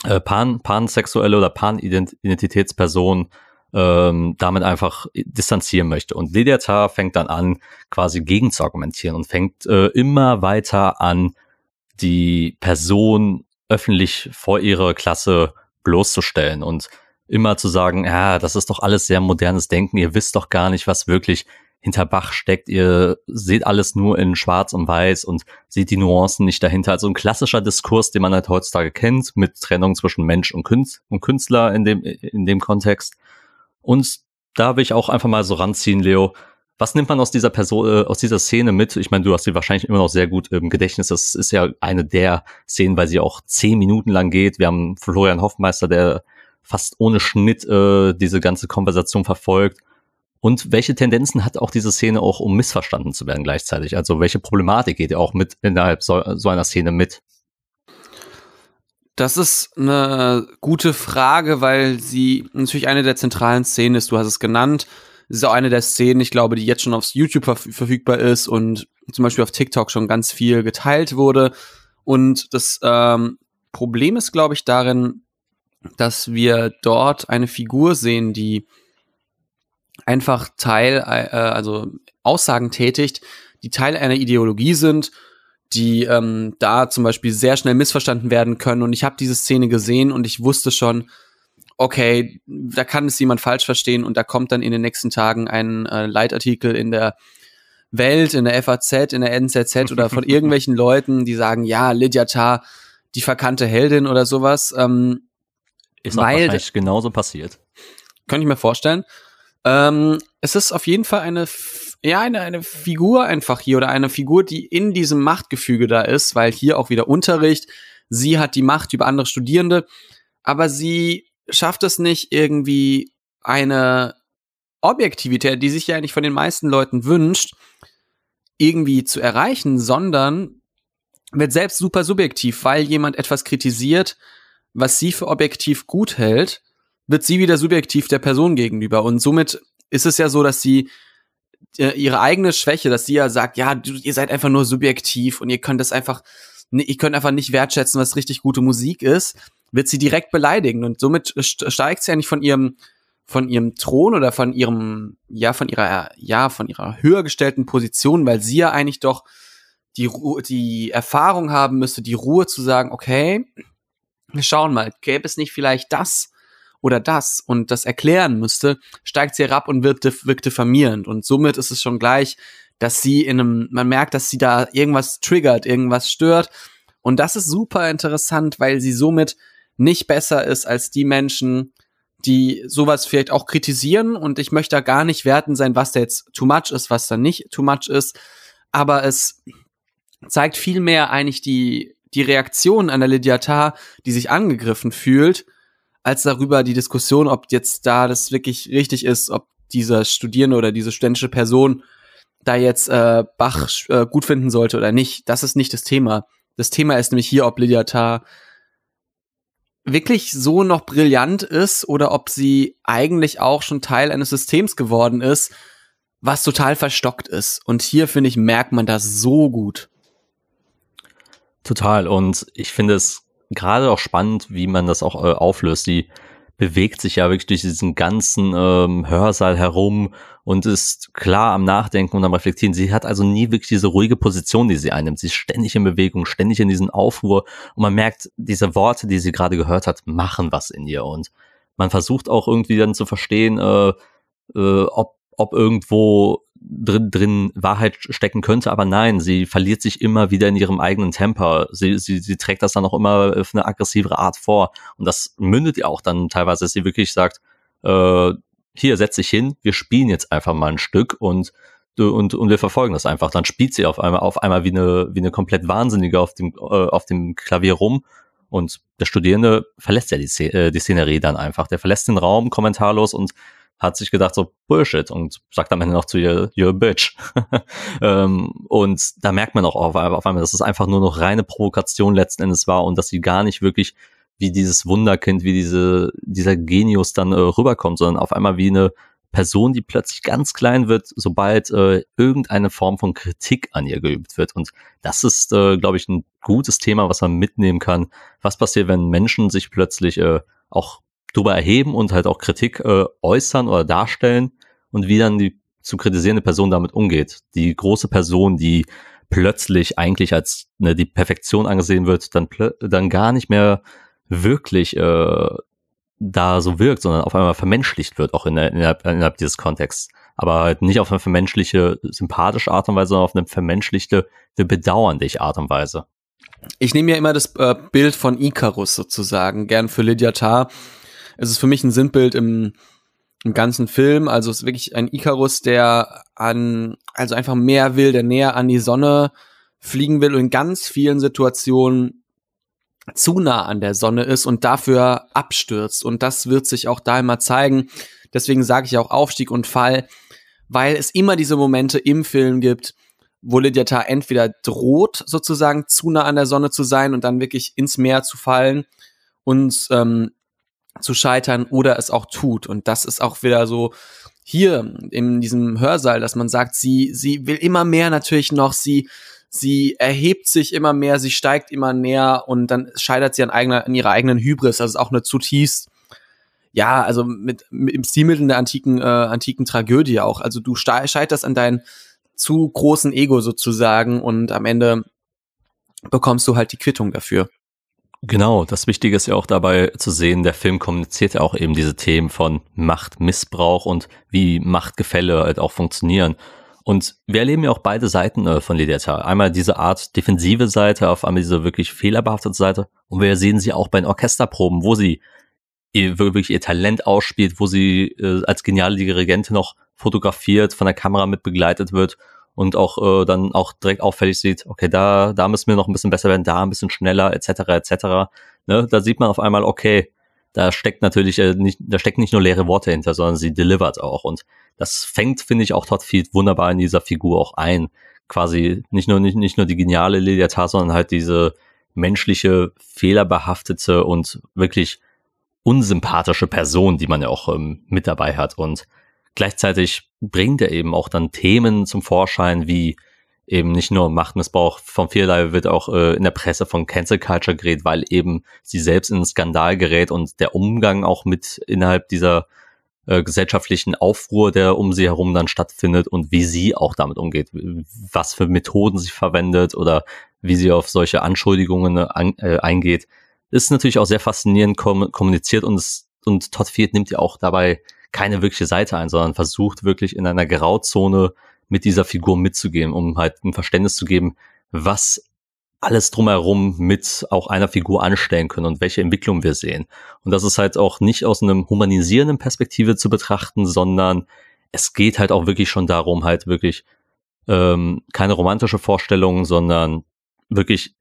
äh, pan, pansexuelle oder pan-Identitätsperson ähm, damit einfach distanzieren möchte. Und Lydia Tarr fängt dann an, quasi gegen zu argumentieren und fängt äh, immer weiter an, die Person öffentlich vor ihrer Klasse bloßzustellen und immer zu sagen, ja, das ist doch alles sehr modernes Denken, ihr wisst doch gar nicht, was wirklich hinter Bach steckt, ihr seht alles nur in schwarz und weiß und seht die Nuancen nicht dahinter. Also ein klassischer Diskurs, den man halt heutzutage kennt, mit Trennung zwischen Mensch und, Künstler in dem, in dem Kontext. Und da will ich auch einfach mal so ranziehen, Leo. Was nimmt man aus dieser Person, äh, aus dieser Szene mit? Ich meine, du hast sie wahrscheinlich immer noch sehr gut im Gedächtnis. Das ist ja eine der Szenen, weil sie auch zehn Minuten lang geht. Wir haben Florian Hoffmeister, der fast ohne Schnitt äh, diese ganze Konversation verfolgt. Und welche Tendenzen hat auch diese Szene auch, um missverstanden zu werden gleichzeitig? Also welche Problematik geht ihr auch mit innerhalb so, so einer Szene mit? Das ist eine gute Frage, weil sie natürlich eine der zentralen Szenen ist. Du hast es genannt. Es ist auch eine der Szenen, ich glaube, die jetzt schon aufs YouTube verf verfügbar ist und zum Beispiel auf TikTok schon ganz viel geteilt wurde. Und das ähm, Problem ist, glaube ich, darin, dass wir dort eine Figur sehen, die einfach Teil, äh, also Aussagen tätigt, die Teil einer Ideologie sind, die ähm, da zum Beispiel sehr schnell missverstanden werden können. Und ich habe diese Szene gesehen und ich wusste schon, okay, da kann es jemand falsch verstehen und da kommt dann in den nächsten Tagen ein äh, Leitartikel in der Welt, in der FAZ, in der NZZ oder von irgendwelchen Leuten, die sagen, ja, Lydia Tarr, die verkannte Heldin oder sowas. Ähm, ist auch weil, wahrscheinlich genauso passiert. Könnte ich mir vorstellen. Ähm, es ist auf jeden Fall eine, ja, eine, eine Figur einfach hier oder eine Figur, die in diesem Machtgefüge da ist, weil hier auch wieder Unterricht. Sie hat die Macht über andere Studierende, aber sie schafft es nicht irgendwie eine Objektivität, die sich ja eigentlich von den meisten Leuten wünscht, irgendwie zu erreichen, sondern wird selbst super subjektiv, weil jemand etwas kritisiert, was sie für objektiv gut hält, wird sie wieder subjektiv der Person gegenüber. Und somit ist es ja so, dass sie äh, ihre eigene Schwäche, dass sie ja sagt, ja, du, ihr seid einfach nur subjektiv und ihr könnt das einfach, ihr könnt einfach nicht wertschätzen, was richtig gute Musik ist, wird sie direkt beleidigen. Und somit steigt sie nicht von ihrem, von ihrem Thron oder von ihrem, ja, von ihrer, ja, von ihrer höher gestellten Position, weil sie ja eigentlich doch die, Ru die Erfahrung haben müsste, die Ruhe zu sagen, okay, wir schauen mal, gäbe es nicht vielleicht das oder das und das erklären müsste, steigt sie herab und wird, wirkt diffamierend. Und somit ist es schon gleich, dass sie in einem, man merkt, dass sie da irgendwas triggert, irgendwas stört. Und das ist super interessant, weil sie somit nicht besser ist als die Menschen, die sowas vielleicht auch kritisieren. Und ich möchte da gar nicht werten sein, was da jetzt too much ist, was da nicht too much ist. Aber es zeigt vielmehr eigentlich die die Reaktion einer Lydia Tarr, die sich angegriffen fühlt, als darüber die Diskussion, ob jetzt da das wirklich richtig ist, ob dieser Studierende oder diese studentische Person da jetzt äh, Bach äh, gut finden sollte oder nicht. Das ist nicht das Thema. Das Thema ist nämlich hier, ob Lydia Tarr wirklich so noch brillant ist oder ob sie eigentlich auch schon Teil eines Systems geworden ist, was total verstockt ist. Und hier, finde ich, merkt man das so gut. Total. Und ich finde es gerade auch spannend, wie man das auch äh, auflöst. Die bewegt sich ja wirklich durch diesen ganzen ähm, Hörsaal herum und ist klar am Nachdenken und am Reflektieren. Sie hat also nie wirklich diese ruhige Position, die sie einnimmt. Sie ist ständig in Bewegung, ständig in diesen Aufruhr und man merkt, diese Worte, die sie gerade gehört hat, machen was in ihr und man versucht auch irgendwie dann zu verstehen, äh, äh, ob, ob irgendwo drin, drin Wahrheit stecken könnte, aber nein, sie verliert sich immer wieder in ihrem eigenen Temper. Sie, sie, sie trägt das dann auch immer auf eine aggressivere Art vor. Und das mündet ja auch dann teilweise, dass sie wirklich sagt, äh, hier, setz dich hin, wir spielen jetzt einfach mal ein Stück und und, und wir verfolgen das einfach. Dann spielt sie auf einmal auf einmal wie eine, wie eine komplett Wahnsinnige auf dem, äh, auf dem Klavier rum. Und der Studierende verlässt ja die, äh, die Szenerie dann einfach. Der verlässt den Raum kommentarlos und hat sich gedacht so Bullshit und sagt am Ende noch zu ihr, you're bitch. ähm, und da merkt man auch auf, auf einmal, dass es einfach nur noch reine Provokation letzten Endes war und dass sie gar nicht wirklich wie dieses Wunderkind, wie diese, dieser Genius dann äh, rüberkommt, sondern auf einmal wie eine Person, die plötzlich ganz klein wird, sobald äh, irgendeine Form von Kritik an ihr geübt wird. Und das ist, äh, glaube ich, ein gutes Thema, was man mitnehmen kann. Was passiert, wenn Menschen sich plötzlich äh, auch drüber erheben und halt auch Kritik äh, äußern oder darstellen und wie dann die zu kritisierende Person damit umgeht. Die große Person, die plötzlich eigentlich als ne, die Perfektion angesehen wird, dann, dann gar nicht mehr wirklich äh, da so wirkt, sondern auf einmal vermenschlicht wird, auch innerhalb, innerhalb dieses Kontexts. Aber halt nicht auf eine vermenschliche, sympathische Art und Weise, sondern auf eine vermenschlichte, bedauernde Art und Weise. Ich nehme ja immer das äh, Bild von Icarus sozusagen, gern für Lydia Tarr, es ist für mich ein Sinnbild im, im ganzen Film. Also es ist wirklich ein Icarus, der an, also einfach mehr will, der näher an die Sonne fliegen will und in ganz vielen Situationen zu nah an der Sonne ist und dafür abstürzt. Und das wird sich auch da immer zeigen. Deswegen sage ich auch Aufstieg und Fall, weil es immer diese Momente im Film gibt, wo Lydiatar entweder droht, sozusagen zu nah an der Sonne zu sein und dann wirklich ins Meer zu fallen und ähm, zu scheitern oder es auch tut. Und das ist auch wieder so hier in diesem Hörsaal, dass man sagt, sie, sie will immer mehr natürlich noch, sie, sie erhebt sich immer mehr, sie steigt immer näher und dann scheitert sie an eigener, an ihrer eigenen Hybris. Das ist auch eine zutiefst, ja, also mit, mit im Stilmitteln der antiken, äh, antiken Tragödie auch. Also du scheiterst an deinem zu großen Ego sozusagen und am Ende bekommst du halt die Quittung dafür. Genau, das Wichtige ist ja auch dabei zu sehen, der Film kommuniziert ja auch eben diese Themen von Machtmissbrauch und wie Machtgefälle halt auch funktionieren. Und wir erleben ja auch beide Seiten äh, von Lidiata. Einmal diese Art defensive Seite, auf einmal diese wirklich fehlerbehaftete Seite. Und wir sehen sie auch bei den Orchesterproben, wo sie ihr, wirklich ihr Talent ausspielt, wo sie äh, als geniale Dirigentin noch fotografiert, von der Kamera mit begleitet wird und auch äh, dann auch direkt auffällig sieht, okay, da, da müssen wir noch ein bisschen besser werden, da ein bisschen schneller, etc., etc. Ne? Da sieht man auf einmal, okay, da steckt natürlich äh, nicht, da steckt nicht nur leere Worte hinter, sondern sie delivert auch. Und das fängt, finde ich, auch Todd Field wunderbar in dieser Figur auch ein. Quasi nicht nur, nicht, nicht nur die geniale Lydia Tarr, sondern halt diese menschliche, fehlerbehaftete und wirklich unsympathische Person, die man ja auch ähm, mit dabei hat. Und Gleichzeitig bringt er eben auch dann Themen zum Vorschein, wie eben nicht nur Machtmissbrauch von vielerlei wird auch äh, in der Presse von Cancel Culture gerät, weil eben sie selbst in einen Skandal gerät und der Umgang auch mit innerhalb dieser äh, gesellschaftlichen Aufruhr, der um sie herum dann stattfindet und wie sie auch damit umgeht, was für Methoden sie verwendet oder wie sie auf solche Anschuldigungen äh, an, äh, eingeht, ist natürlich auch sehr faszinierend kom kommuniziert und es, und Todd Field nimmt ja auch dabei keine wirkliche Seite ein, sondern versucht wirklich in einer Grauzone mit dieser Figur mitzugehen, um halt ein Verständnis zu geben, was alles drumherum mit auch einer Figur anstellen können und welche Entwicklung wir sehen. Und das ist halt auch nicht aus einem humanisierenden Perspektive zu betrachten, sondern es geht halt auch wirklich schon darum, halt wirklich ähm, keine romantische Vorstellung, sondern wirklich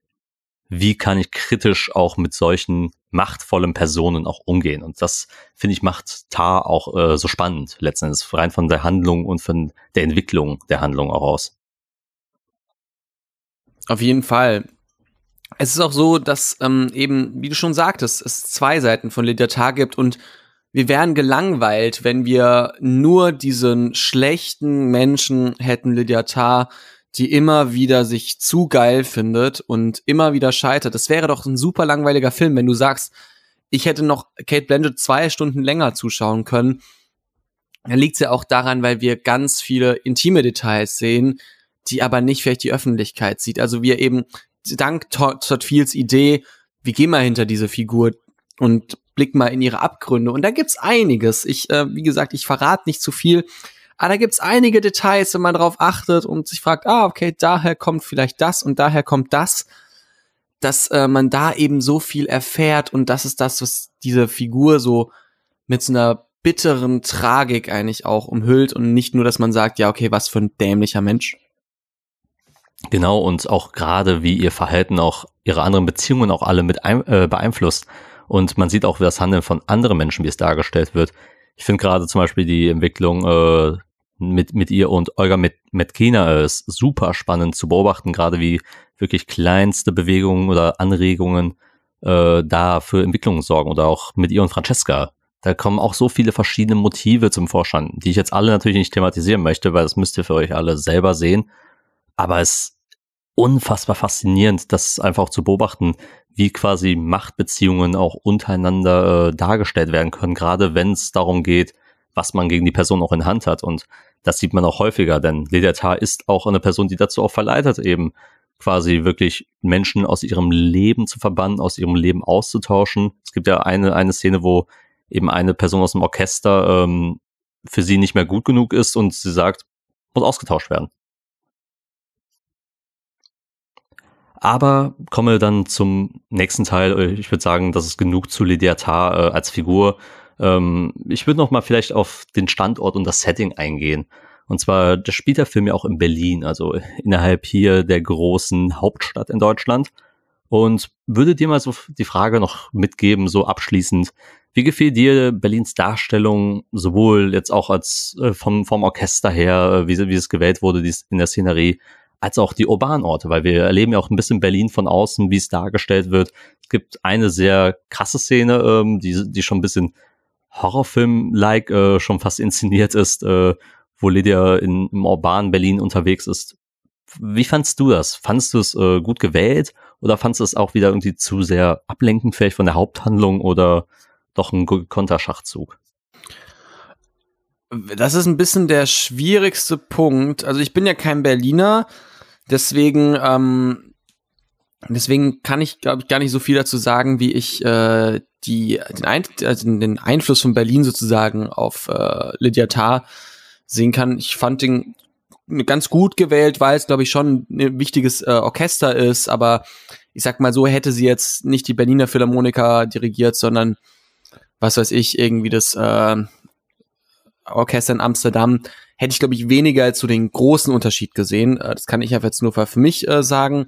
wie kann ich kritisch auch mit solchen machtvollen Personen auch umgehen. Und das, finde ich, macht Tar auch äh, so spannend, letztendlich rein von der Handlung und von der Entwicklung der Handlung auch aus. Auf jeden Fall. Es ist auch so, dass ähm, eben, wie du schon sagtest, es zwei Seiten von Lydia Tar gibt und wir wären gelangweilt, wenn wir nur diesen schlechten Menschen hätten, Lydia Tar, die immer wieder sich zu geil findet und immer wieder scheitert. Das wäre doch ein super langweiliger Film, wenn du sagst, ich hätte noch Kate Blanchett zwei Stunden länger zuschauen können. Dann liegt es ja auch daran, weil wir ganz viele intime Details sehen, die aber nicht vielleicht die Öffentlichkeit sieht. Also wir eben dank Todd Fields Idee, wir gehen mal hinter diese Figur und blicken mal in ihre Abgründe. Und da gibt's einiges. Ich, äh, wie gesagt, ich verrate nicht zu viel. Aber da gibt's einige Details, wenn man darauf achtet und sich fragt, ah, okay, daher kommt vielleicht das und daher kommt das, dass äh, man da eben so viel erfährt und das ist das, was diese Figur so mit so einer bitteren Tragik eigentlich auch umhüllt und nicht nur, dass man sagt, ja, okay, was für ein dämlicher Mensch. Genau, und auch gerade wie ihr Verhalten auch ihre anderen Beziehungen auch alle mit ein, äh, beeinflusst. Und man sieht auch das Handeln von anderen Menschen, wie es dargestellt wird. Ich finde gerade zum Beispiel die Entwicklung äh, mit, mit ihr und Olga mit Metkina ist super spannend zu beobachten, gerade wie wirklich kleinste Bewegungen oder Anregungen äh, da für Entwicklungen sorgen oder auch mit ihr und Francesca. Da kommen auch so viele verschiedene Motive zum Vorschein, die ich jetzt alle natürlich nicht thematisieren möchte, weil das müsst ihr für euch alle selber sehen. Aber es ist unfassbar faszinierend, das einfach zu beobachten, wie quasi Machtbeziehungen auch untereinander äh, dargestellt werden können, gerade wenn es darum geht, was man gegen die Person auch in Hand hat. Und das sieht man auch häufiger, denn Ledatar ist auch eine Person, die dazu auch verleitet, eben quasi wirklich Menschen aus ihrem Leben zu verbannen, aus ihrem Leben auszutauschen. Es gibt ja eine, eine Szene, wo eben eine Person aus dem Orchester ähm, für sie nicht mehr gut genug ist und sie sagt, muss ausgetauscht werden. Aber komme dann zum nächsten Teil. Ich würde sagen, das ist genug zu Lidiatar äh, als Figur. Ähm, ich würde noch mal vielleicht auf den Standort und das Setting eingehen. Und zwar, das spielt der Film ja auch in Berlin, also innerhalb hier der großen Hauptstadt in Deutschland. und würde dir mal so die Frage noch mitgeben, so abschließend. Wie gefiel dir Berlins Darstellung, sowohl jetzt auch als äh, vom, vom Orchester her, äh, wie, wie es gewählt wurde dies in der Szenerie, als auch die urbanen Orte, weil wir erleben ja auch ein bisschen Berlin von außen, wie es dargestellt wird. Es gibt eine sehr krasse Szene, ähm, die, die schon ein bisschen Horrorfilm-like äh, schon fast inszeniert ist, äh, wo Lydia in, im urbanen Berlin unterwegs ist. Wie fandst du das? Fandst du es äh, gut gewählt oder fandst du es auch wieder irgendwie zu sehr ablenkend vielleicht von der Haupthandlung oder doch ein Konterschachzug? Das ist ein bisschen der schwierigste Punkt. Also ich bin ja kein Berliner, deswegen ähm, deswegen kann ich glaube ich gar nicht so viel dazu sagen, wie ich äh, die den, Ein also den Einfluss von Berlin sozusagen auf äh, Lydia Tarr sehen kann. Ich fand den ganz gut gewählt, weil es, glaube ich, schon ein wichtiges äh, Orchester ist, aber ich sag mal so, hätte sie jetzt nicht die Berliner Philharmoniker dirigiert, sondern was weiß ich, irgendwie das äh, Orchester in Amsterdam, hätte ich, glaube ich, weniger zu den großen Unterschied gesehen. Äh, das kann ich einfach jetzt nur für mich äh, sagen.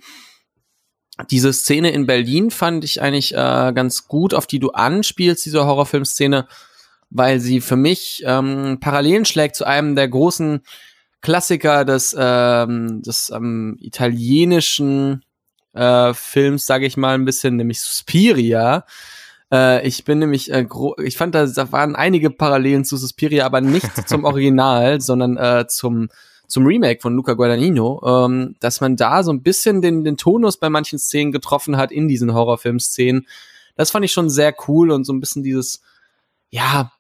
Diese Szene in Berlin fand ich eigentlich äh, ganz gut, auf die du anspielst, diese Horrorfilmszene, weil sie für mich ähm, Parallelen schlägt zu einem der großen Klassiker des, ähm, des ähm, italienischen äh, Films, sage ich mal ein bisschen, nämlich Suspiria. Äh, ich bin nämlich, äh, ich fand, da, da waren einige Parallelen zu Suspiria, aber nicht zum Original, sondern äh, zum zum Remake von Luca Guadagnino, ähm, dass man da so ein bisschen den, den Tonus bei manchen Szenen getroffen hat in diesen Horrorfilm-Szenen. Das fand ich schon sehr cool und so ein bisschen dieses, ja,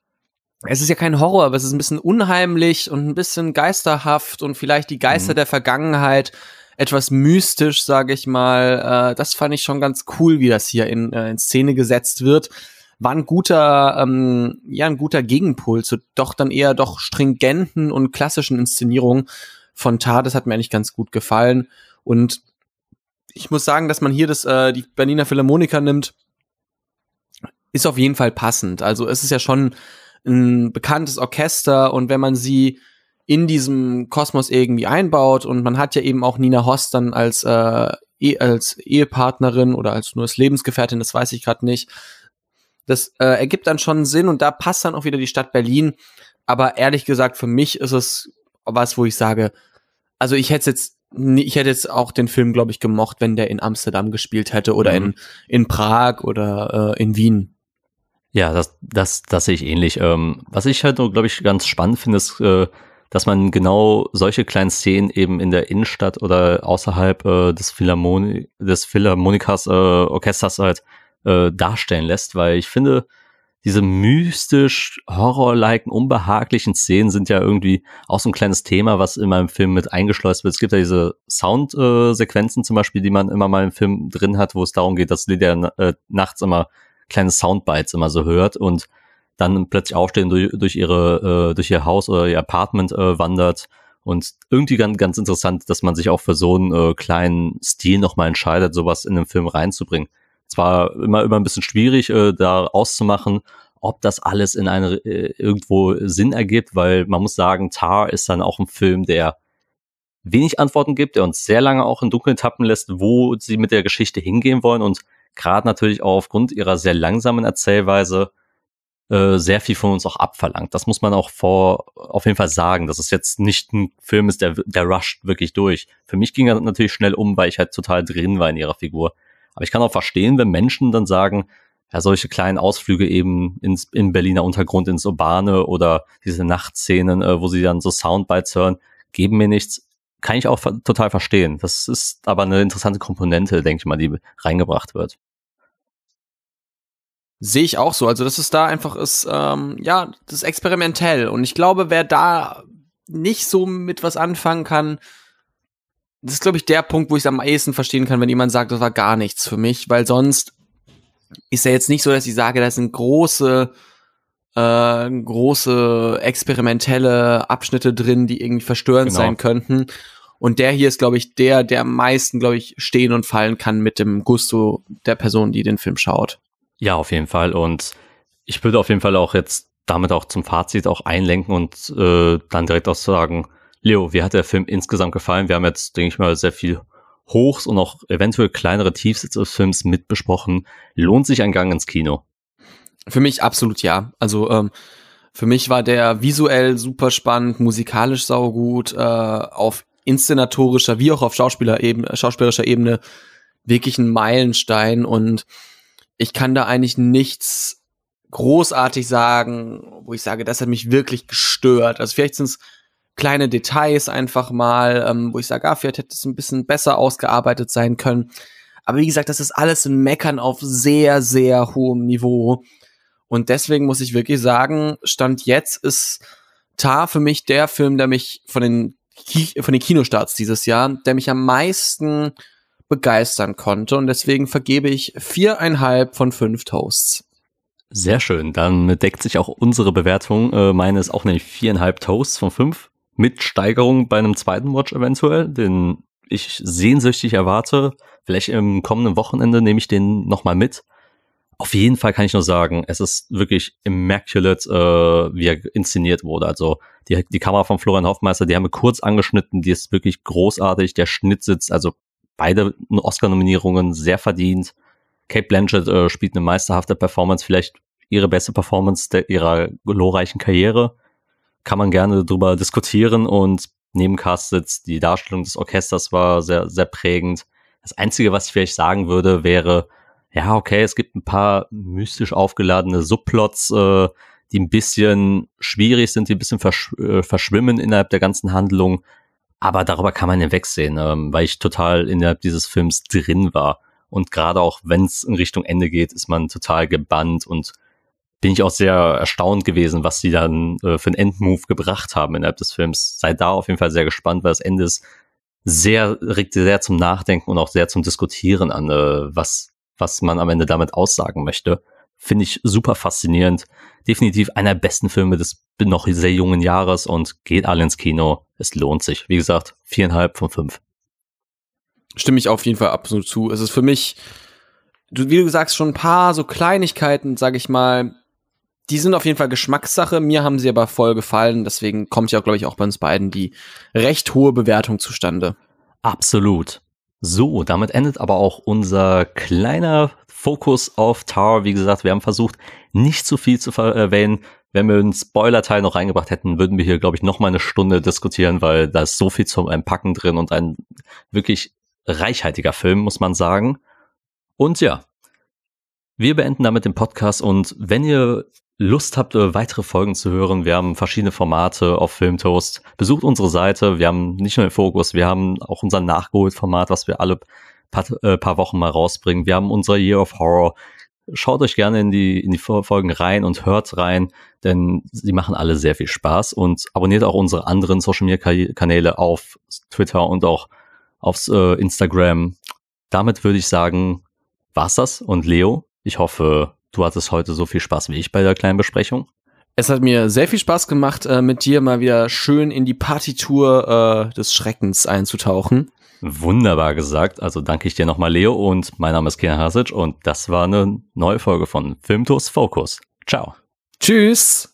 es ist ja kein Horror, aber es ist ein bisschen unheimlich und ein bisschen geisterhaft und vielleicht die Geister mhm. der Vergangenheit etwas mystisch, sage ich mal. Äh, das fand ich schon ganz cool, wie das hier in, äh, in Szene gesetzt wird. War ein guter, ähm, ja, ein guter Gegenpol zu doch dann eher doch stringenten und klassischen Inszenierungen von Tar. Das hat mir eigentlich ganz gut gefallen. Und ich muss sagen, dass man hier das, äh, die Berliner Philharmoniker nimmt, ist auf jeden Fall passend. Also es ist ja schon ein bekanntes Orchester und wenn man sie in diesem Kosmos irgendwie einbaut und man hat ja eben auch Nina Hoss dann als äh, e als Ehepartnerin oder als nur als Lebensgefährtin, das weiß ich gerade nicht. Das äh, ergibt dann schon Sinn und da passt dann auch wieder die Stadt Berlin. Aber ehrlich gesagt, für mich ist es was, wo ich sage, also ich hätte jetzt ich hätte jetzt auch den Film, glaube ich, gemocht, wenn der in Amsterdam gespielt hätte oder mhm. in, in Prag oder äh, in Wien. Ja, das, das, das sehe ich ähnlich. Ähm, was ich halt, glaube ich, ganz spannend finde, ist, äh, dass man genau solche kleinen Szenen eben in der Innenstadt oder außerhalb äh, des, Philharmoni des Philharmonikers äh, Orchesters halt äh, darstellen lässt, weil ich finde, diese mystisch horror-liken, unbehaglichen Szenen sind ja irgendwie auch so ein kleines Thema, was in meinem Film mit eingeschleust wird. Es gibt ja diese Soundsequenzen äh, zum Beispiel, die man immer mal im Film drin hat, wo es darum geht, dass Lydia äh, nachts immer kleine Soundbites immer so hört und dann plötzlich aufstehen durch, durch ihre äh, durch ihr Haus oder ihr Apartment äh, wandert und irgendwie ganz ganz interessant, dass man sich auch für so einen äh, kleinen Stil nochmal entscheidet, sowas in den Film reinzubringen. Zwar immer immer ein bisschen schwierig äh, da auszumachen, ob das alles in eine äh, irgendwo Sinn ergibt, weil man muss sagen, Tar ist dann auch ein Film, der wenig Antworten gibt, der uns sehr lange auch in Dunkeln tappen lässt, wo sie mit der Geschichte hingehen wollen und gerade natürlich auch aufgrund ihrer sehr langsamen Erzählweise äh, sehr viel von uns auch abverlangt. Das muss man auch vor auf jeden Fall sagen, dass es jetzt nicht ein Film ist, der, der rusht wirklich durch. Für mich ging er natürlich schnell um, weil ich halt total drin war in ihrer Figur. Aber ich kann auch verstehen, wenn Menschen dann sagen, ja, solche kleinen Ausflüge eben ins, in Berliner Untergrund, ins Urbane oder diese Nachtszenen, äh, wo sie dann so Soundbites hören, geben mir nichts. Kann ich auch total verstehen. Das ist aber eine interessante Komponente, denke ich mal, die reingebracht wird. Sehe ich auch so. Also, dass es da einfach ist, ähm, ja, das ist experimentell. Und ich glaube, wer da nicht so mit was anfangen kann, das ist, glaube ich, der Punkt, wo ich es am ehesten verstehen kann, wenn jemand sagt, das war gar nichts für mich, weil sonst ist ja jetzt nicht so, dass ich sage, das sind große, äh, große experimentelle Abschnitte drin, die irgendwie verstörend genau. sein könnten. Und der hier ist, glaube ich, der, der am meisten, glaube ich, stehen und fallen kann mit dem Gusto der Person, die den Film schaut. Ja, auf jeden Fall. Und ich würde auf jeden Fall auch jetzt damit auch zum Fazit auch einlenken und äh, dann direkt auch sagen, Leo, wie hat der Film insgesamt gefallen? Wir haben jetzt, denke ich mal, sehr viel Hochs und auch eventuell kleinere Tiefs des Films mitbesprochen. Lohnt sich ein Gang ins Kino? Für mich absolut ja. Also ähm, für mich war der visuell super spannend, musikalisch saugut, äh, auf inszenatorischer wie auch auf Schauspielerebene, schauspielerischer Ebene wirklich ein Meilenstein und ich kann da eigentlich nichts großartig sagen, wo ich sage, das hat mich wirklich gestört. Also vielleicht sind es kleine Details einfach mal, ähm, wo ich sage, ah, vielleicht hätte es ein bisschen besser ausgearbeitet sein können. Aber wie gesagt, das ist alles ein Meckern auf sehr, sehr hohem Niveau. Und deswegen muss ich wirklich sagen, Stand jetzt ist Tar für mich der Film, der mich von den, Ki von den Kinostarts dieses Jahr, der mich am meisten begeistern konnte. Und deswegen vergebe ich viereinhalb von fünf Toasts. Sehr schön. Dann deckt sich auch unsere Bewertung. Äh, meine ist auch nämlich viereinhalb Toasts von fünf. Mit Steigerung bei einem zweiten Watch eventuell, den ich sehnsüchtig erwarte. Vielleicht im kommenden Wochenende nehme ich den nochmal mit. Auf jeden Fall kann ich nur sagen, es ist wirklich immaculate, äh, wie er inszeniert wurde. Also die, die Kamera von Florian Hoffmeister, die haben wir kurz angeschnitten, die ist wirklich großartig. Der Schnitt sitzt, also beide Oscar-Nominierungen sehr verdient. Kate Blanchett äh, spielt eine meisterhafte Performance, vielleicht ihre beste Performance der, ihrer glorreichen Karriere. Kann man gerne drüber diskutieren und neben sitzt die Darstellung des Orchesters war sehr, sehr prägend. Das Einzige, was ich vielleicht sagen würde, wäre, ja, okay, es gibt ein paar mystisch aufgeladene Subplots, äh, die ein bisschen schwierig sind, die ein bisschen versch äh, verschwimmen innerhalb der ganzen Handlung. Aber darüber kann man hinwegsehen, ähm, weil ich total innerhalb dieses Films drin war. Und gerade auch wenn es in Richtung Ende geht, ist man total gebannt und bin ich auch sehr erstaunt gewesen, was sie dann äh, für einen Endmove gebracht haben innerhalb des Films. Sei da auf jeden Fall sehr gespannt, weil das Ende ist sehr, regt sehr zum Nachdenken und auch sehr zum Diskutieren an, äh, was, was man am Ende damit aussagen möchte. Finde ich super faszinierend. Definitiv einer der besten Filme des noch sehr jungen Jahres und geht alle ins Kino. Es lohnt sich. Wie gesagt, viereinhalb von fünf. Stimme ich auf jeden Fall absolut zu. Es ist für mich, wie du sagst, schon ein paar so Kleinigkeiten, sag ich mal, die sind auf jeden Fall Geschmackssache. Mir haben sie aber voll gefallen. Deswegen kommt ja, glaube ich, auch bei uns beiden die recht hohe Bewertung zustande. Absolut. So, damit endet aber auch unser kleiner Fokus auf Tower. Wie gesagt, wir haben versucht, nicht zu viel zu erwähnen. Wenn wir einen Spoiler-Teil noch reingebracht hätten, würden wir hier, glaube ich, noch mal eine Stunde diskutieren, weil da ist so viel zum Einpacken drin und ein wirklich reichhaltiger Film, muss man sagen. Und ja, wir beenden damit den Podcast und wenn ihr Lust habt, äh, weitere Folgen zu hören, wir haben verschiedene Formate auf Filmtoast. Besucht unsere Seite. Wir haben nicht nur den Fokus, wir haben auch unser Nachgeholt-Format, was wir alle paar, äh, paar Wochen mal rausbringen. Wir haben unser Year of Horror. Schaut euch gerne in die, in die Folgen rein und hört rein, denn sie machen alle sehr viel Spaß und abonniert auch unsere anderen Social Media Kanäle auf Twitter und auch aufs äh, Instagram. Damit würde ich sagen, war's das und Leo, ich hoffe, Du hattest heute so viel Spaß wie ich bei der kleinen Besprechung. Es hat mir sehr viel Spaß gemacht, äh, mit dir mal wieder schön in die Partitur äh, des Schreckens einzutauchen. Wunderbar gesagt. Also danke ich dir nochmal, Leo. Und mein Name ist Kian Hasic und das war eine neue Folge von Filmtos Focus. Ciao. Tschüss.